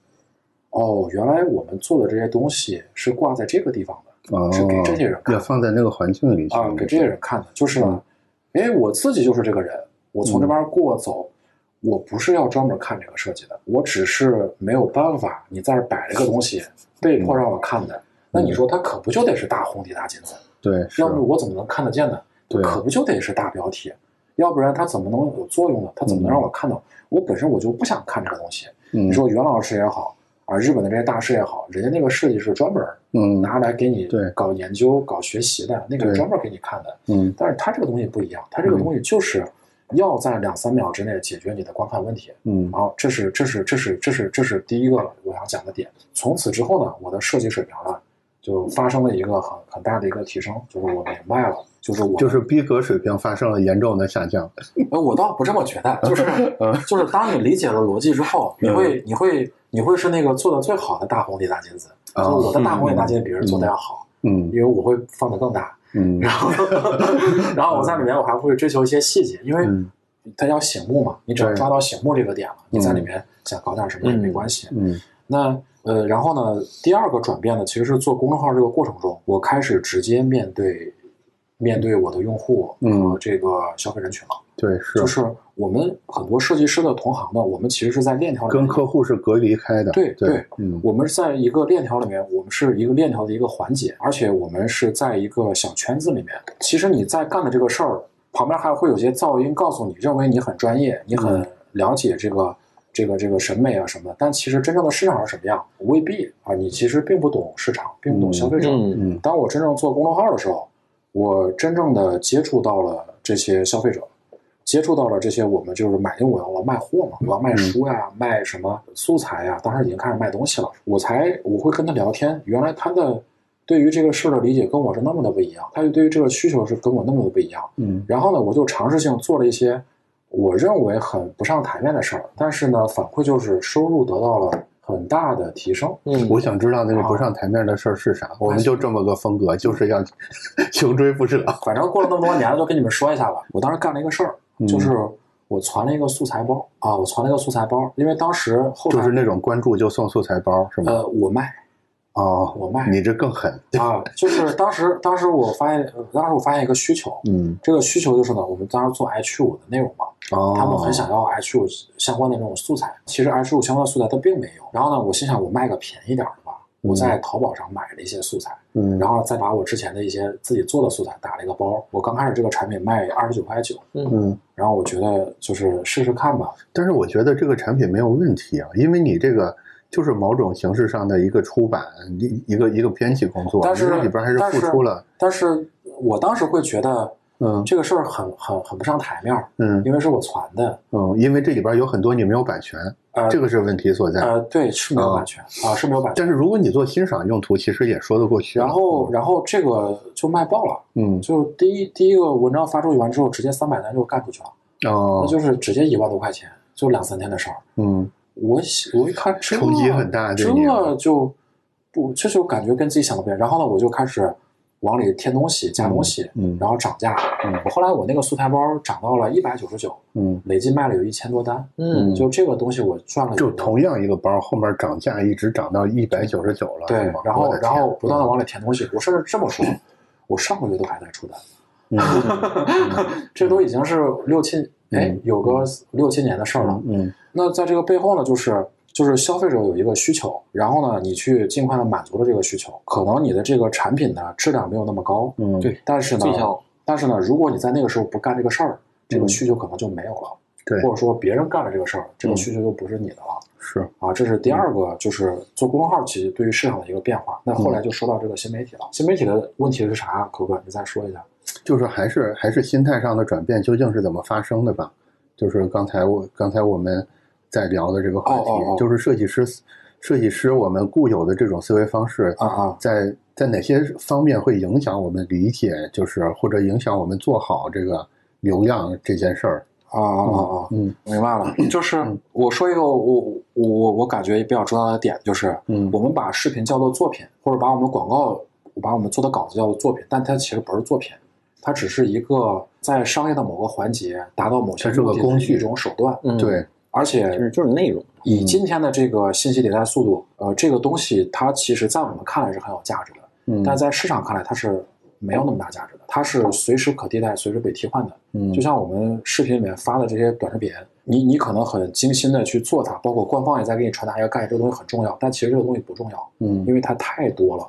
哦，原来我们做的这些东西是挂在这个地方的，是给这些人看，要放在那个环境里啊，给这些人看的。就是，哎，我自己就是这个人，我从这边过走，我不是要专门看这个设计的，我只是没有办法，你在这摆这个东西，被迫让我看的。那你说它可不就得是大红底大金字？对，要不我怎么能看得见呢？对，可不就得是大标题？要不然他怎么能有作用呢？他怎么能让我看到？我本身我就不想看这个东西。你说袁老师也好，啊，日本的这些大师也好，人家那个设计是专门嗯拿来给你搞研究、搞学习的，那个专门给你看的。嗯，但是他这个东西不一样，他这个东西就是要在两三秒之内解决你的观看问题。嗯，好，这是这是这是这是这是第一个我想讲的点。从此之后呢，我的设计水平呢就发生了一个很很大的一个提升，就是我明白了。就是我，就是逼格水平发生了严重的下降。呃，我倒不这么觉得，就是，就是当你理解了逻辑之后，你会，你会，你会是那个做的最好的大红底大金子。就我的大红底大金比人做的要好，嗯，因为我会放的更大，嗯，然后，然后我在里面我还会追求一些细节，因为它要醒目嘛，你只要抓到醒目这个点了，你在里面想搞点什么也没关系。嗯，那呃，然后呢，第二个转变呢，其实是做公众号这个过程中，我开始直接面对。面对我的用户和这个消费人群了。对，是，就是我们很多设计师的同行呢，我们其实是在链条里面跟客户是隔离开的。对对，嗯，我们是在一个链条里面，我们是一个链条的一个环节，而且我们是在一个小圈子里面。其实你在干的这个事儿，旁边还会有些噪音告诉你，认为你很专业，你很了解这个这个这个审美啊什么的。但其实真正的市场是什么样，未必啊。你其实并不懂市场，并不懂消费者。嗯嗯，当我真正做公众号的时候，我真正的接触到了这些消费者。接触到了这些，我们就是买，因为我要我要卖货嘛，我要卖书呀，卖什么素材呀，当时已经开始卖东西了。我才我会跟他聊天，原来他的对于这个事儿的理解跟我是那么的不一样，他就对于这个需求是跟我那么的不一样。嗯，然后呢，我就尝试性做了一些我认为很不上台面的事儿，但是呢，反馈就是收入得到了很大的提升。嗯，我想知道那个不上台面的事儿是啥？我们就这么个风格，就是要 穷追不舍。反正过了那么多年了，就跟你们说一下吧。我当时干了一个事儿。就是我传了一个素材包啊，我传了一个素材包，因为当时后就是那种关注就送素材包是吗？呃，我卖，哦，我卖，你这更狠啊！就是当时，当时我发现，当时我发现一个需求，嗯，这个需求就是呢，我们当时做 H 五的内容嘛，哦，他们很想要 H 五相关的这种素材，其实 H 五相关的素材它并没有。然后呢，我心想我卖个便宜点的吧，我在淘宝上买了一些素材，嗯，然后再把我之前的一些自己做的素材打了一个包。我刚开始这个产品卖二十九块九，嗯。然后我觉得就是试试看吧，但是我觉得这个产品没有问题啊，因为你这个就是某种形式上的一个出版，一一个一个编辑工作，但是里边还是付出了。但是我当时会觉得，嗯，这个事儿很很很不上台面嗯，因为是我传的，嗯，因为这里边有很多你没有版权，呃，这个是问题所在。呃，对，是没有版权啊，是没有版权。但是如果你做欣赏用途，其实也说得过去。然后，然后这个就卖爆了，嗯，就第一第一个文章发出去完之后，直接三百单就干出去了。哦，那就是直接一万多块钱，就两三天的事儿。嗯，我我一看，冲击很大，这就不这就感觉跟自己想的不一样。然后呢，我就开始往里添东西、加东西，嗯，然后涨价。嗯，我后来我那个素材包涨到了一百九十九，嗯，累计卖了有一千多单。嗯，就这个东西我赚了。就同样一个包，后面涨价一直涨到一百九十九了。对，然后然后不断的往里填东西。我甚至这么说，我上个月都还在出单。这都已经是六七哎，有个六七年的事儿了。嗯，那在这个背后呢，就是就是消费者有一个需求，然后呢，你去尽快的满足了这个需求。可能你的这个产品呢质量没有那么高，嗯，对，但是呢，但是呢，如果你在那个时候不干这个事儿，这个需求可能就没有了。对，或者说别人干了这个事儿，这个需求就不是你的了。是啊，这是第二个，就是做公众号其实对于市场的一个变化。那后来就说到这个新媒体了，新媒体的问题是啥？可可，你再说一下。就是还是还是心态上的转变究竟是怎么发生的吧？就是刚才我刚才我们在聊的这个话题，就是设计师设计师我们固有的这种思维方式啊啊，在在哪些方面会影响我们理解，就是或者影响我们做好这个流量这件事儿啊啊啊！嗯，明白了。就是我说一个我我我感觉比较重要的点，就是嗯，我们把视频叫做作品，或者把我们广告把我们做的稿子叫做作品，但它其实不是作品。它只是一个在商业的某个环节达到某些目的的一种手段，嗯对，而且就是就是内容。以今天的这个信息迭代速度，呃，这个东西它其实在我们看来是很有价值的，嗯，但在市场看来它是没有那么大价值的，它是随时可替代、随时被替换的，嗯，就像我们视频里面发的这些短视频，你你可能很精心的去做它，包括官方也在给你传达一个概念，这个东西很重要，但其实这个东西不重要，嗯，因为它太多了，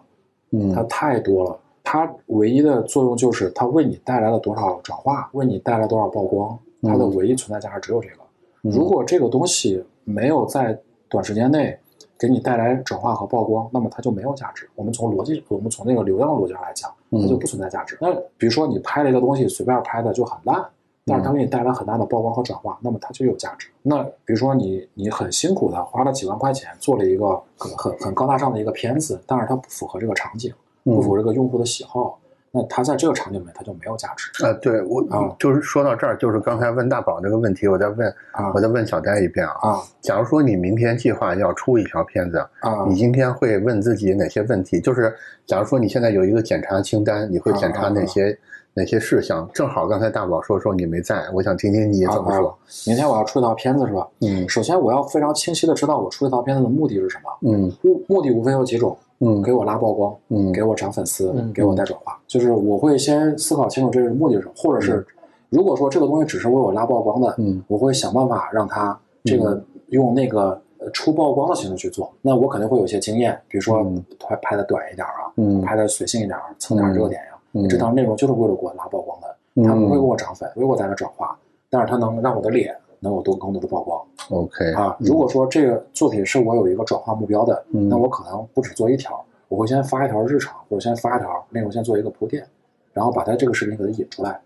嗯，它太多了。它唯一的作用就是它为你带来了多少转化，为你带来多少曝光，它的唯一存在价值只有这个。如果这个东西没有在短时间内给你带来转化和曝光，那么它就没有价值。我们从逻辑，我们从那个流量逻辑上来讲，它就不存在价值。那比如说你拍了一个东西，随便拍的就很烂，但是它给你带来很大的曝光和转化，那么它就有价值。那比如说你你很辛苦的花了几万块钱做了一个很很很高大上的一个片子，但是它不符合这个场景。不符合这个用户的喜好，那它在这个场景里面它就没有价值啊。对我啊，就是说到这儿，就是刚才问大宝这个问题，我再问啊，我再问小呆一遍啊。啊，假如说你明天计划要出一条片子啊，你今天会问自己哪些问题？就是假如说你现在有一个检查清单，你会检查哪些哪些事项？正好刚才大宝说说你没在，我想听听你怎么说。明天我要出一套片子是吧？嗯，首先我要非常清晰的知道我出这套片子的目的是什么。嗯，目目的无非有几种。嗯，给我拉曝光，嗯，给我涨粉丝，给我带转化，就是我会先思考清楚这个目的是什么，或者是如果说这个东西只是为我拉曝光的，嗯，我会想办法让他这个用那个出曝光的形式去做，那我肯定会有一些经验，比如说拍拍的短一点啊，嗯，拍的随性一点，蹭点热点呀，这条内容就是为了给我拉曝光的，他不会给我涨粉，不会给我带来转化，但是他能让我的脸。能有多更多的曝光，OK 啊。如果说这个作品是我有一个转化目标的，那我可能不止做一条，我会先发一条日常，或者先发一条内容，先做一个铺垫，然后把它这个视频给它引出来，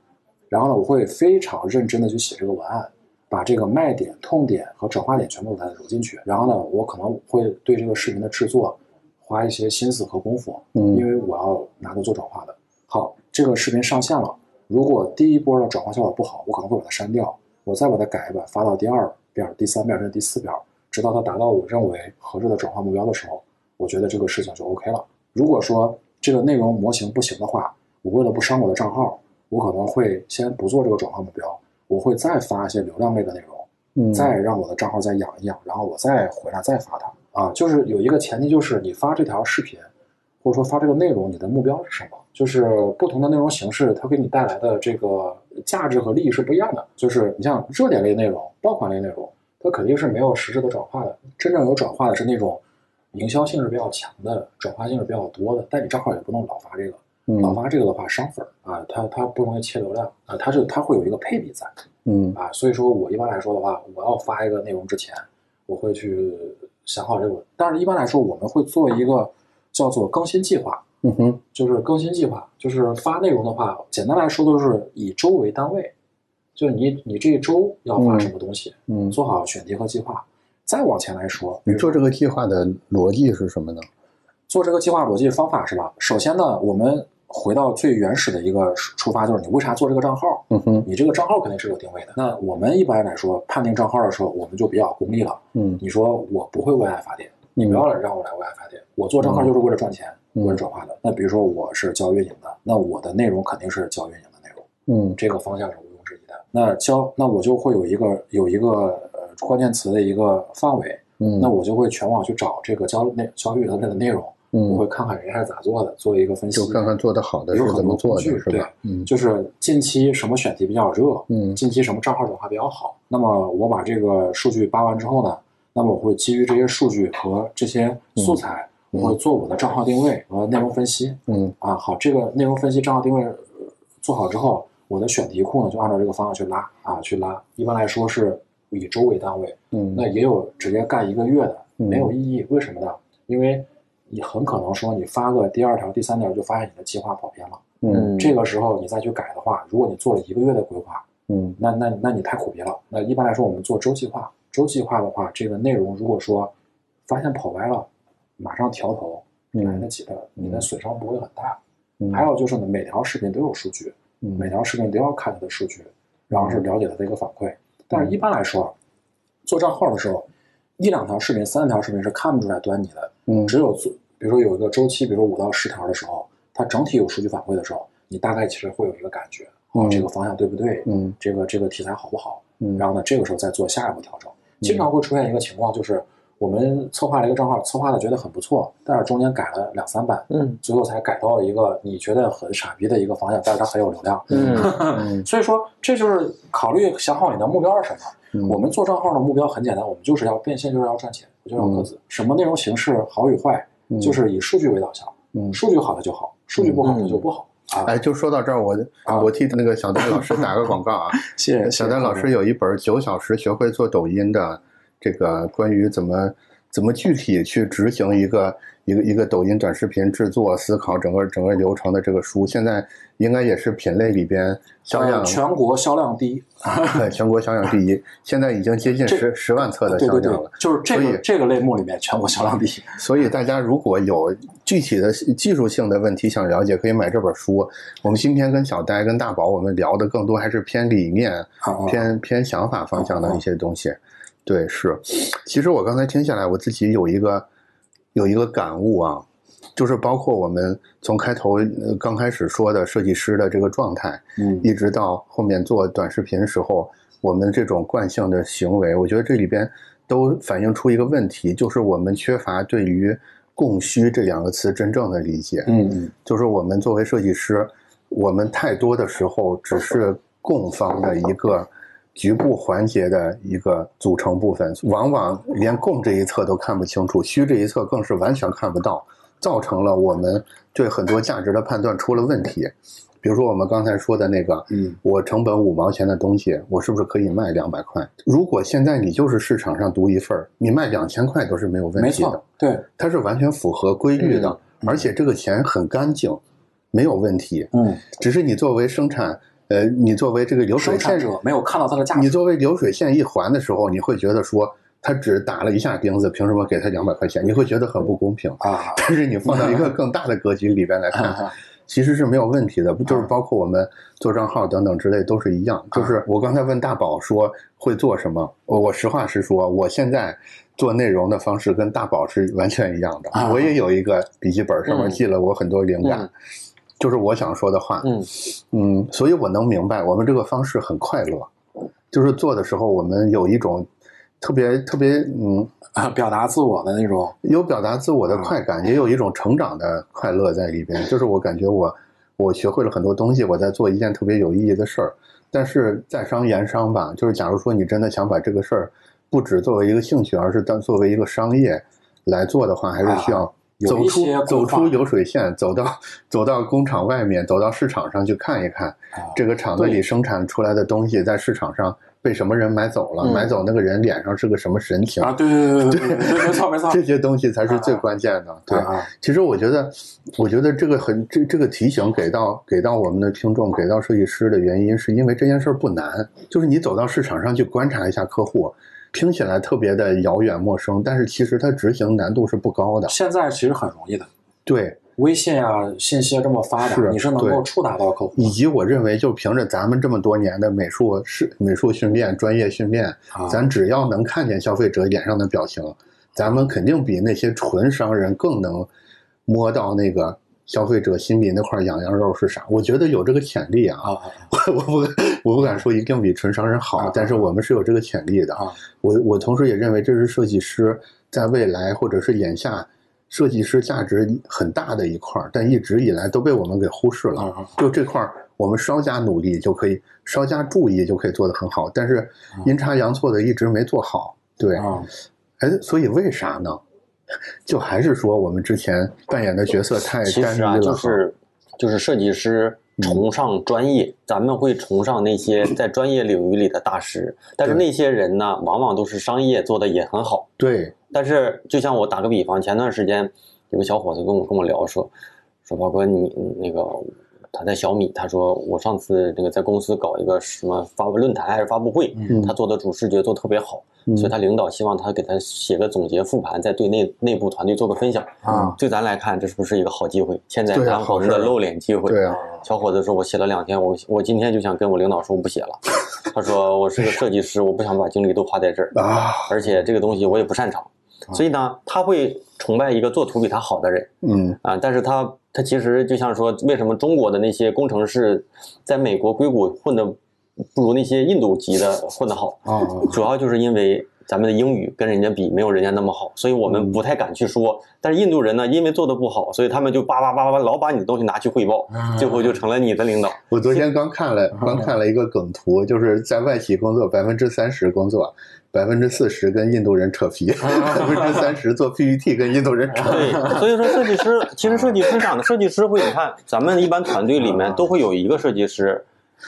然后呢，我会非常认真的去写这个文案，把这个卖点、痛点和转化点全部给它揉进去，然后呢，我可能会对这个视频的制作花一些心思和功夫，嗯，因为我要拿它做转化的。好，这个视频上线了，如果第一波的转化效果不好，我可能会把它删掉。我再把它改一版，发到第二遍、第三遍甚至第四遍，直到它达到我认为合适的转化目标的时候，我觉得这个事情就 OK 了。如果说这个内容模型不行的话，我为了不伤我的账号，我可能会先不做这个转化目标，我会再发一些流量类的内容，再让我的账号再养一养，然后我再回来再发它。啊，就是有一个前提，就是你发这条视频。或者说发这个内容，你的目标是什么？就是不同的内容形式，它给你带来的这个价值和利益是不一样的。就是你像热点类内容、爆款类内容，它肯定是没有实质的转化的。真正有转化的是那种营销性质比较强的、转化性质比较多的。但你账号也不能老发这个，老发这个的话伤粉啊，它它不容易切流量啊，它是它会有一个配比在，嗯啊，所以说我一般来说的话，我要发一个内容之前，我会去想好这个。但是一般来说，我们会做一个。叫做更新计划，嗯哼，就是更新计划，就是发内容的话，简单来说都是以周为单位，就你你这一周要发什么东西，嗯，做好选题和计划。再往前来说，你做这个计划的逻辑是什么呢？做这个计划逻辑方法是吧？首先呢，我们回到最原始的一个出发，就是你为啥做这个账号？嗯哼，你这个账号肯定是有定位的。那我们一般来说判定账号的时候，我们就比较功利了。嗯，你说我不会为爱发电。你不要来让我来为爱发电，我做账号就是为了赚钱，为了转化的。那比如说我是教运营的，那我的内容肯定是教运营的内容，嗯，这个方向是毋庸置疑的。那教，那我就会有一个有一个呃关键词的一个范围，嗯，那我就会全网去找这个教内教育的这个内容，嗯，我会看看人家是咋做的，做一个分析，就看看做的好的是怎么做的，是吧？嗯，就是近期什么选题比较热，嗯，近期什么账号转化比较好，那么我把这个数据扒完之后呢？那么我会基于这些数据和这些素材，我会做我的账号定位和内容分析。嗯啊，好，这个内容分析、账号定位做好之后，我的选题库呢就按照这个方向去拉啊，去拉。一般来说是以周为单位。嗯，那也有直接干一个月的，没有意义。为什么呢？因为你很可能说你发个第二条、第三条就发现你的计划跑偏了。嗯，这个时候你再去改的话，如果你做了一个月的规划，嗯，那那那你太苦逼了。那一般来说，我们做周计划。周计划的话，这个内容如果说发现跑歪了，马上调头来得及的，你的损伤不会很大。还有就是呢，每条视频都有数据，每条视频都要看它的数据，然后是了解它的一个反馈。但是一般来说，做账号的时候，一两条视频、三条视频是看不出来端倪的。嗯，只有做，比如说有一个周期，比如说五到十条的时候，它整体有数据反馈的时候，你大概其实会有一个感觉，哦，这个方向对不对？嗯，这个这个题材好不好？嗯，然后呢，这个时候再做下一步调整。经常会出现一个情况，就是我们策划了一个账号，策划的觉得很不错，但是中间改了两三版，嗯，最后才改到了一个你觉得很傻逼的一个方向，但是它很有流量，嗯 所以说这就是考虑想好你的目标是什么。我们做账号的目标很简单，我们就是要变现，就是要赚钱，就要各自。什么内容形式好与坏，就是以数据为导向，嗯，数据好的就好，数据不好的就不好。哎，就说到这儿，我我替那个小丹老师打个广告啊！谢谢小丹老师有一本《九小时学会做抖音》的这个关于怎么怎么具体去执行一个。一个一个抖音短视频制作思考整个整个流程的这个书，现在应该也是品类里边销量全国销量第一，对，全国销量第一，现在已经接近十十万册的销量了。就是这个这个类目里面全国销量第一。所以大家如果有具体的技术性的问题想了解，可以买这本书。我们今天跟小呆跟大宝我们聊的更多还是偏理念、偏偏想法方向的一些东西。对，是。其实我刚才听下来，我自己有一个。有一个感悟啊，就是包括我们从开头刚开始说的设计师的这个状态，嗯，一直到后面做短视频时候，我们这种惯性的行为，我觉得这里边都反映出一个问题，就是我们缺乏对于供需这两个词真正的理解。嗯，就是我们作为设计师，我们太多的时候只是供方的一个局部环节的一个组成部分，往往连供这一侧都看不清楚，需这一侧更是完全看不到，造成了我们对很多价值的判断出了问题。比如说我们刚才说的那个，嗯，我成本五毛钱的东西，我是不是可以卖两百块？如果现在你就是市场上独一份儿，你卖两千块都是没有问题的。对，它是完全符合规律的，而且这个钱很干净，没有问题。嗯，只是你作为生产，呃，你作为这个流水线者，没有看到它的价值。你作为流水线一环的时候，你会觉得说，他只打了一下钉子，凭什么给他两百块钱？你会觉得很不公平啊。但是你放到一个更大的格局里边来看。其实是没有问题的，不就是包括我们做账号等等之类都是一样。就是我刚才问大宝说会做什么，我我实话实说，我现在做内容的方式跟大宝是完全一样的。我也有一个笔记本，上面记了我很多灵感，就是我想说的话。嗯嗯，所以我能明白我们这个方式很快乐，就是做的时候我们有一种特别特别嗯。啊，表达自我的那种，有表达自我的快感，也有一种成长的快乐在里边。就是我感觉我，我学会了很多东西，我在做一件特别有意义的事儿。但是在商言商吧，就是假如说你真的想把这个事儿不只作为一个兴趣，而是当作为一个商业来做的话，还是需要走出走出流水线，走到走到工厂外面，走到市场上去看一看，这个厂子里生产出来的东西在市场上。被什么人买走了？买走那个人脸上是个什么神情啊？对对对对对，没错没错，这些东西才是最关键的。对，其实我觉得，我觉得这个很这这个提醒给到给到我们的听众，给到设计师的原因，是因为这件事儿不难，就是你走到市场上去观察一下客户，听起来特别的遥远陌生，但是其实它执行难度是不高的。现在其实很容易的。对。微信啊，信息这么发达，你是能够触达到客户。以及我认为，就凭着咱们这么多年的美术是美术训练、专业训练，咱只要能看见消费者脸上的表情，咱们肯定比那些纯商人更能摸到那个消费者心里那块痒痒肉是啥。我觉得有这个潜力啊！我我不我不敢说一定比纯商人好，但是我们是有这个潜力的啊。我我同时也认为，这是设计师在未来或者是眼下。设计师价值很大的一块儿但一直以来都被我们给忽视了。就这块儿我们稍加努力就可以，稍加注意就可以做得很好。但是阴差阳错的一直没做好。对，哎，所以为啥呢？就还是说我们之前扮演的角色太单一了。就是就是设计师崇尚专业，咱们会崇尚那些 在专业领域里的大师，但是那些人呢，往往都是商业做的也很好。对。但是，就像我打个比方，前段时间有个小伙子跟我跟我聊说，说宝哥，你那个他在小米，他说我上次这个在公司搞一个什么发布论坛还是发布会，他做的主视觉做特别好，所以他领导希望他给他写个总结复盘，再对内内部团队做个分享啊。对咱来看，这是不是一个好机会？现在咱好的露脸机会。对啊。小伙子说，我写了两天，我我今天就想跟我领导说，我不写了。他说我是个设计师，我不想把精力都花在这儿啊，而且这个东西我也不擅长。所以呢，他会崇拜一个做图比他好的人，嗯啊，但是他他其实就像说，为什么中国的那些工程师在美国硅谷混的不如那些印度籍的混得好啊？主要就是因为。咱们的英语跟人家比没有人家那么好，所以我们不太敢去说。但是印度人呢，因为做的不好，所以他们就叭叭叭叭叭老把你的东西拿去汇报，最后就成了你的领导。我昨天刚看了，刚看了一个梗图，就是在外企工作百分之三十工作，百分之四十跟印度人扯皮，百分之三十做 PPT 跟印度人扯。对，所以说设计师其实设计师这样的设计师会，你看咱们一般团队里面都会有一个设计师，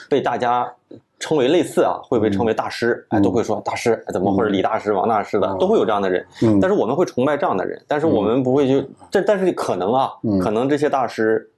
被大家。称为类似啊，会被称为大师，哎，都会说大师怎么或者李大师、王大师的，都会有这样的人。嗯，但是我们会崇拜这样的人，但是我们不会就这，但是可能啊，可能这些大师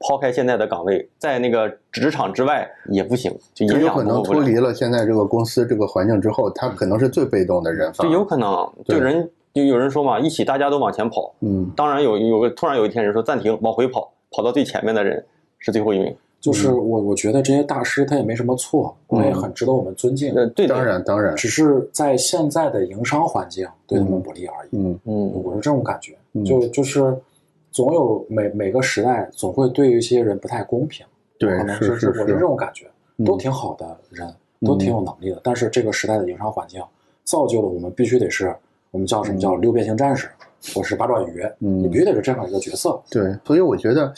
抛开现在的岗位，在那个职场之外也不行，就有可能脱离了现在这个公司这个环境之后，他可能是最被动的人。就有可能，就人就有人说嘛，一起大家都往前跑，嗯，当然有有个突然有一天人说暂停，往回跑，跑到最前面的人是最后一名。就是我，我觉得这些大师他也没什么错，他也很值得我们尊敬。对，当然当然，只是在现在的营商环境对他们不利而已。嗯嗯，我是这种感觉。就就是总有每每个时代总会对一些人不太公平。对，可能是是，我是这种感觉。都挺好的人，都挺有能力的，但是这个时代的营商环境造就了我们必须得是。我我们叫什么叫六边形战士，我是八爪鱼，嗯，你必须得是这样一个角色。对，所以我觉得，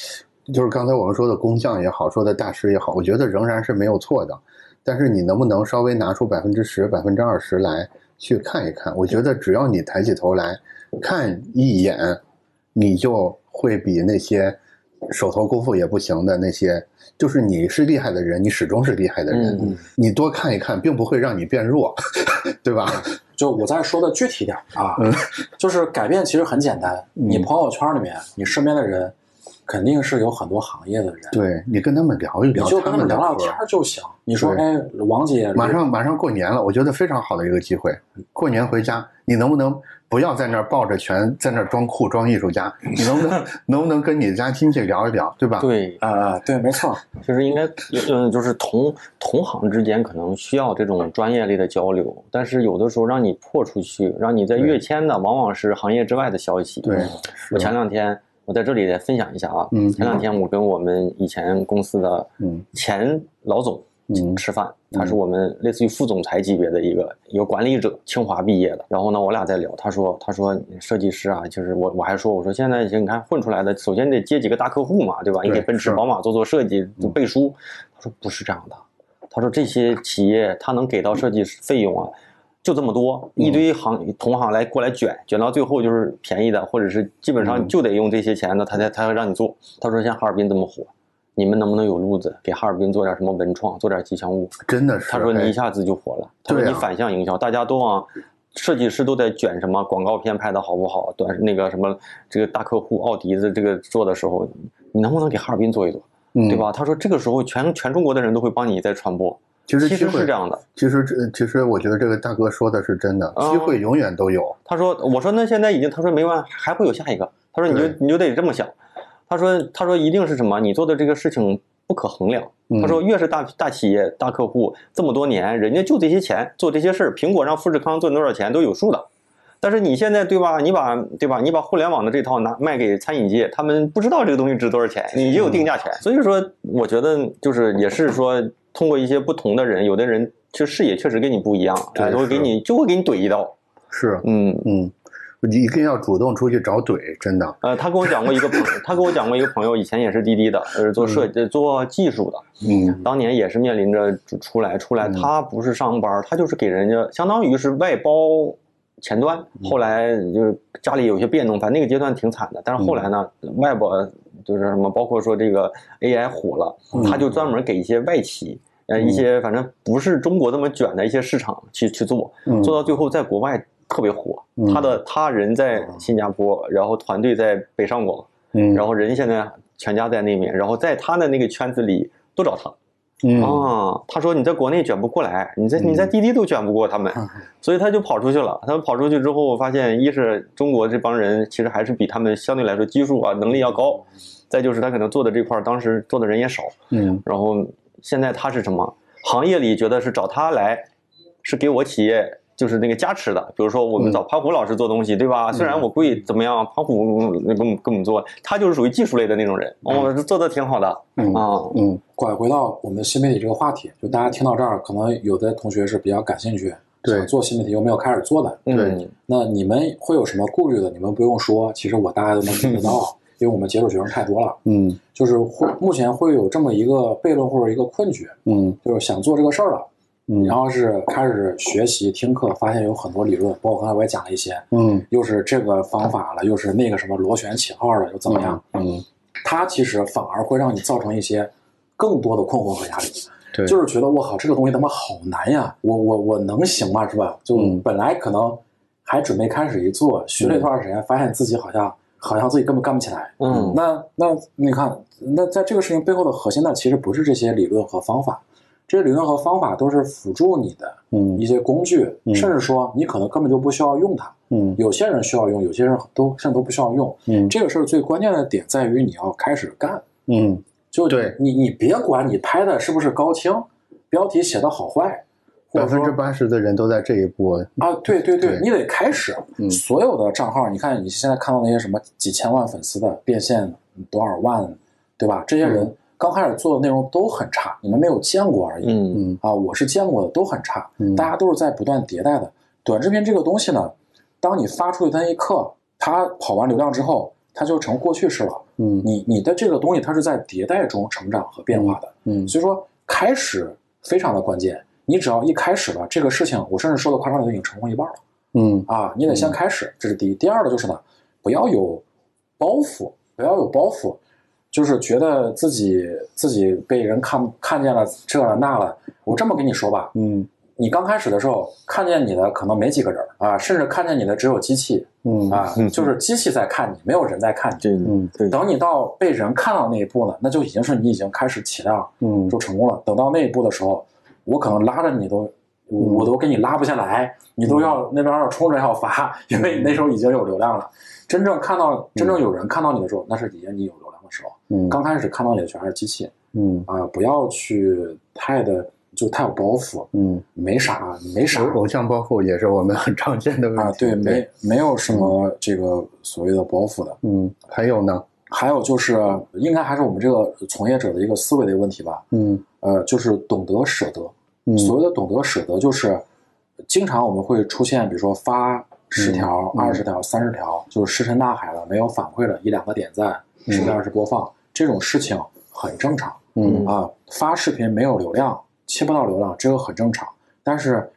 就是刚才我们说的工匠也好，说的大师也好，我觉得仍然是没有错的。但是你能不能稍微拿出百分之十、百分之二十来去看一看？我觉得只要你抬起头来看一眼，你就会比那些手头功夫也不行的那些，就是你是厉害的人，你始终是厉害的人。嗯你多看一看，并不会让你变弱，对吧？就我再说的具体点啊，就是改变其实很简单，你朋友圈里面，你身边的人。肯定是有很多行业的人，对你跟他们聊一聊，你就跟他们聊聊天就行。你说，哎，王姐，马上马上过年了，我觉得非常好的一个机会。过年回家，你能不能不要在那儿抱着拳在那儿装酷装艺术家？你能不能 能不能跟你家亲戚聊一聊，对吧？对啊，对，没错，就是应该，嗯，就是同同行之间可能需要这种专业类的交流，但是有的时候让你破出去，让你在跃迁的，往往是行业之外的消息。对，我前两天。我在这里再分享一下啊，前两天我跟我们以前公司的前老总吃饭，他是我们类似于副总裁级别的一个一个管理者，清华毕业的。然后呢，我俩在聊，他说他说设计师啊，就是我我还说我说现在你看混出来的，首先得接几个大客户嘛，对吧？你给奔驰、宝马做做设计背书。他说不是这样的，他说这些企业他能给到设计师费用啊。就这么多，一堆行同行来过来卷，卷到最后就是便宜的，或者是基本上就得用这些钱，那他才他才让你做。他说像哈尔滨这么火，你们能不能有路子给哈尔滨做点什么文创，做点吉祥物？真的是。他说你一下子就火了。他说你反向营销，大家都往设计师都在卷什么广告片拍的好不好，短那个什么这个大客户奥迪的这个做的时候，你能不能给哈尔滨做一做，对吧？他说这个时候全全中国的人都会帮你在传播。其实其实是这样的，其实这其实我觉得这个大哥说的是真的，机会永远都有。他说：“我说那现在已经，他说没完，还会有下一个。他说你就你就得这么想。他说他说一定是什么？你做的这个事情不可衡量。他说越是大大企业大客户这么多年，人家就这些钱做这些事儿。苹果让富士康赚多少钱都有数的。但是你现在对吧？你把对吧？你把互联网的这套拿卖给餐饮界，他们不知道这个东西值多少钱，你就有定价权。所以说，我觉得就是也是说。”通过一些不同的人，有的人其实视野确实跟你不一样，就会给你就会给你怼一刀。是，嗯。嗯，你一定要主动出去找怼，真的。呃，他跟我讲过一个朋友，他跟我讲过一个朋友，以前也是滴滴的，呃，做设做技术的，嗯，当年也是面临着出来出来，他不是上班，他就是给人家相当于是外包前端，后来就是家里有些变动，反正那个阶段挺惨的，但是后来呢，外部。就是什么，包括说这个 AI 火了，他就专门给一些外企，呃，一些反正不是中国那么卷的一些市场去去做，做到最后在国外特别火。他的他人在新加坡，然后团队在北上广，然后人现在全家在那边，然后在他的那个圈子里都找他。啊，他说你在国内卷不过来，你在你在滴滴都卷不过他们，所以他就跑出去了。他们跑出去之后，发现一是中国这帮人其实还是比他们相对来说技术啊能力要高，再就是他可能做的这块当时做的人也少，嗯，然后现在他是什么行业里觉得是找他来，是给我企业。就是那个加持的，比如说我们找潘虎老师做东西，对吧？虽然我贵怎么样，潘虎跟跟我们做，他就是属于技术类的那种人，哦，做的挺好的啊。嗯，拐回到我们新媒体这个话题，就大家听到这儿，可能有的同学是比较感兴趣，对，做新媒体又没有开始做的，对。那你们会有什么顾虑的？你们不用说，其实我大概都能听得到，因为我们接触学生太多了。嗯，就是会目前会有这么一个悖论或者一个困局，嗯，就是想做这个事儿了。嗯然后是开始学习听课，发现有很多理论，包括刚才我也讲了一些，嗯，又是这个方法了，又是那个什么螺旋起号了，又怎么样？嗯，它其实反而会让你造成一些更多的困惑和压力，对，就是觉得我靠，这个东西他妈好难呀，我我我能行吗？是吧？就本来可能还准备开始一做，学了一段时间，发现自己好像好像自己根本干不起来。嗯，那那你看，那在这个事情背后的核心呢，其实不是这些理论和方法。这些理论和方法都是辅助你的，嗯，一些工具，甚至说你可能根本就不需要用它，嗯，有些人需要用，有些人都甚至都不需要用，嗯，这个事儿最关键的点在于你要开始干，嗯，就对。你你别管你拍的是不是高清，标题写的好坏，百分之八十的人都在这一步啊，对对对，你得开始，所有的账号，你看你现在看到那些什么几千万粉丝的变现多少万，对吧？这些人。刚开始做的内容都很差，你们没有见过而已。嗯嗯啊，我是见过的，都很差。大家都是在不断迭代的。短视频这个东西呢，当你发出去的那一刻，它跑完流量之后，它就成过去式了。嗯，你你的这个东西它是在迭代中成长和变化的。嗯，所以说开始非常的关键。你只要一开始了这个事情，我甚至说的夸张点，已经成功一半了。嗯啊，你得先开始，这是第一。第二的就是呢，不要有包袱，不要有包袱，就是觉得自己自己被人看看见了这了那了。我这么跟你说吧，嗯，你刚开始的时候看见你的可能没几个人啊，甚至看见你的只有机器，嗯啊，就是机器在看你，没有人在看你。嗯对。等你到被人看到那一步呢，那就已经是你已经开始起量，嗯，就成功了。等到那一步的时候。我可能拉着你都，我都给你拉不下来，你都要那边要冲着要发，因为你那时候已经有流量了。真正看到真正有人看到你的时候，那是已经你有流量的时候。嗯，刚开始看到你的全是机器。嗯啊，不要去太的就太有包袱。嗯，没啥，没啥。偶像包袱也是我们很常见的问题。啊，对，没没有什么这个所谓的包袱的。嗯，还有呢？还有就是，应该还是我们这个从业者的一个思维的一个问题吧。嗯，呃，就是懂得舍得。所谓的懂得舍得，就是经常我们会出现，比如说发十条、二十条、三十条，就是石沉大海了，没有反馈了，一两个点赞，十个二十播放，这种事情很正常。嗯啊，发视频没有流量，切不到流量，这个很正常。但是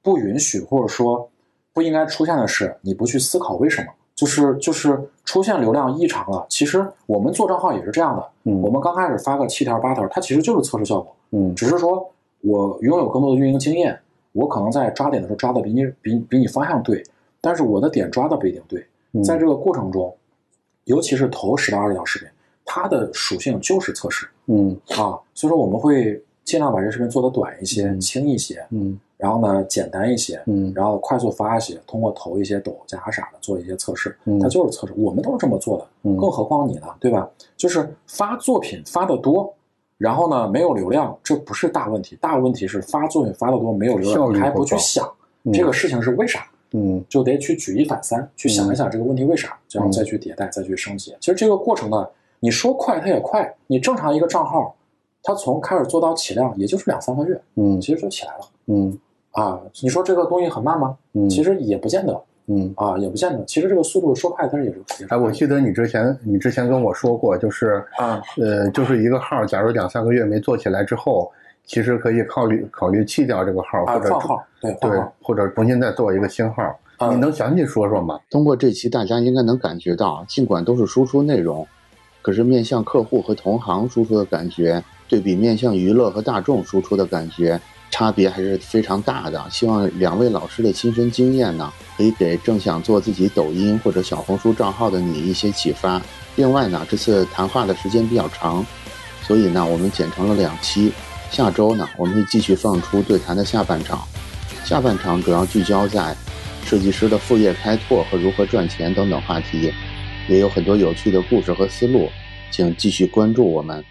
不允许或者说不应该出现的是，你不去思考为什么，就是就是出现流量异常了。其实我们做账号也是这样的，嗯，我们刚开始发个七条八条，它其实就是测试效果，嗯，只是说。我拥有更多的运营经验，我可能在抓点的时候抓的比你比比你方向对，但是我的点抓的不一定对。在这个过程中，尤其是头十到二十条视频，它的属性就是测试，嗯啊，所以说我们会尽量把这视频做的短一些、轻一些，嗯，然后呢简单一些，嗯，然后快速发一些，通过投一些抖加啥的做一些测试，嗯，它就是测试，我们都是这么做的，嗯，更何况你呢，对吧？就是发作品发的多。然后呢，没有流量，这不是大问题，大问题是发作品发的多没有流量，你还不去想这个事情是为啥？嗯，就得去举一反三，去想一想这个问题为啥，然后再去迭代，再去升级。其实这个过程呢，你说快它也快，你正常一个账号，它从开始做到起量也就是两三个月，嗯，其实就起来了，嗯，啊，你说这个东西很慢吗？嗯，其实也不见得。嗯啊，也不见得。其实这个速度说快，但是也是。哎，我记得你之前你之前跟我说过，就是啊，呃，就是一个号，假如两三个月没做起来之后，其实可以考虑考虑弃掉这个号，或者换号，对对，或者重新再做一个新号。你能详细说说吗？通过这期，大家应该能感觉到，尽管都是输出内容，可是面向客户和同行输出的感觉，对比面向娱乐和大众输出的感觉。差别还是非常大的，希望两位老师的亲身经验呢，可以给正想做自己抖音或者小红书账号的你一些启发。另外呢，这次谈话的时间比较长，所以呢，我们剪成了两期。下周呢，我们会继续放出对谈的下半场。下半场主要聚焦在设计师的副业开拓和如何赚钱等等话题，也有很多有趣的故事和思路，请继续关注我们。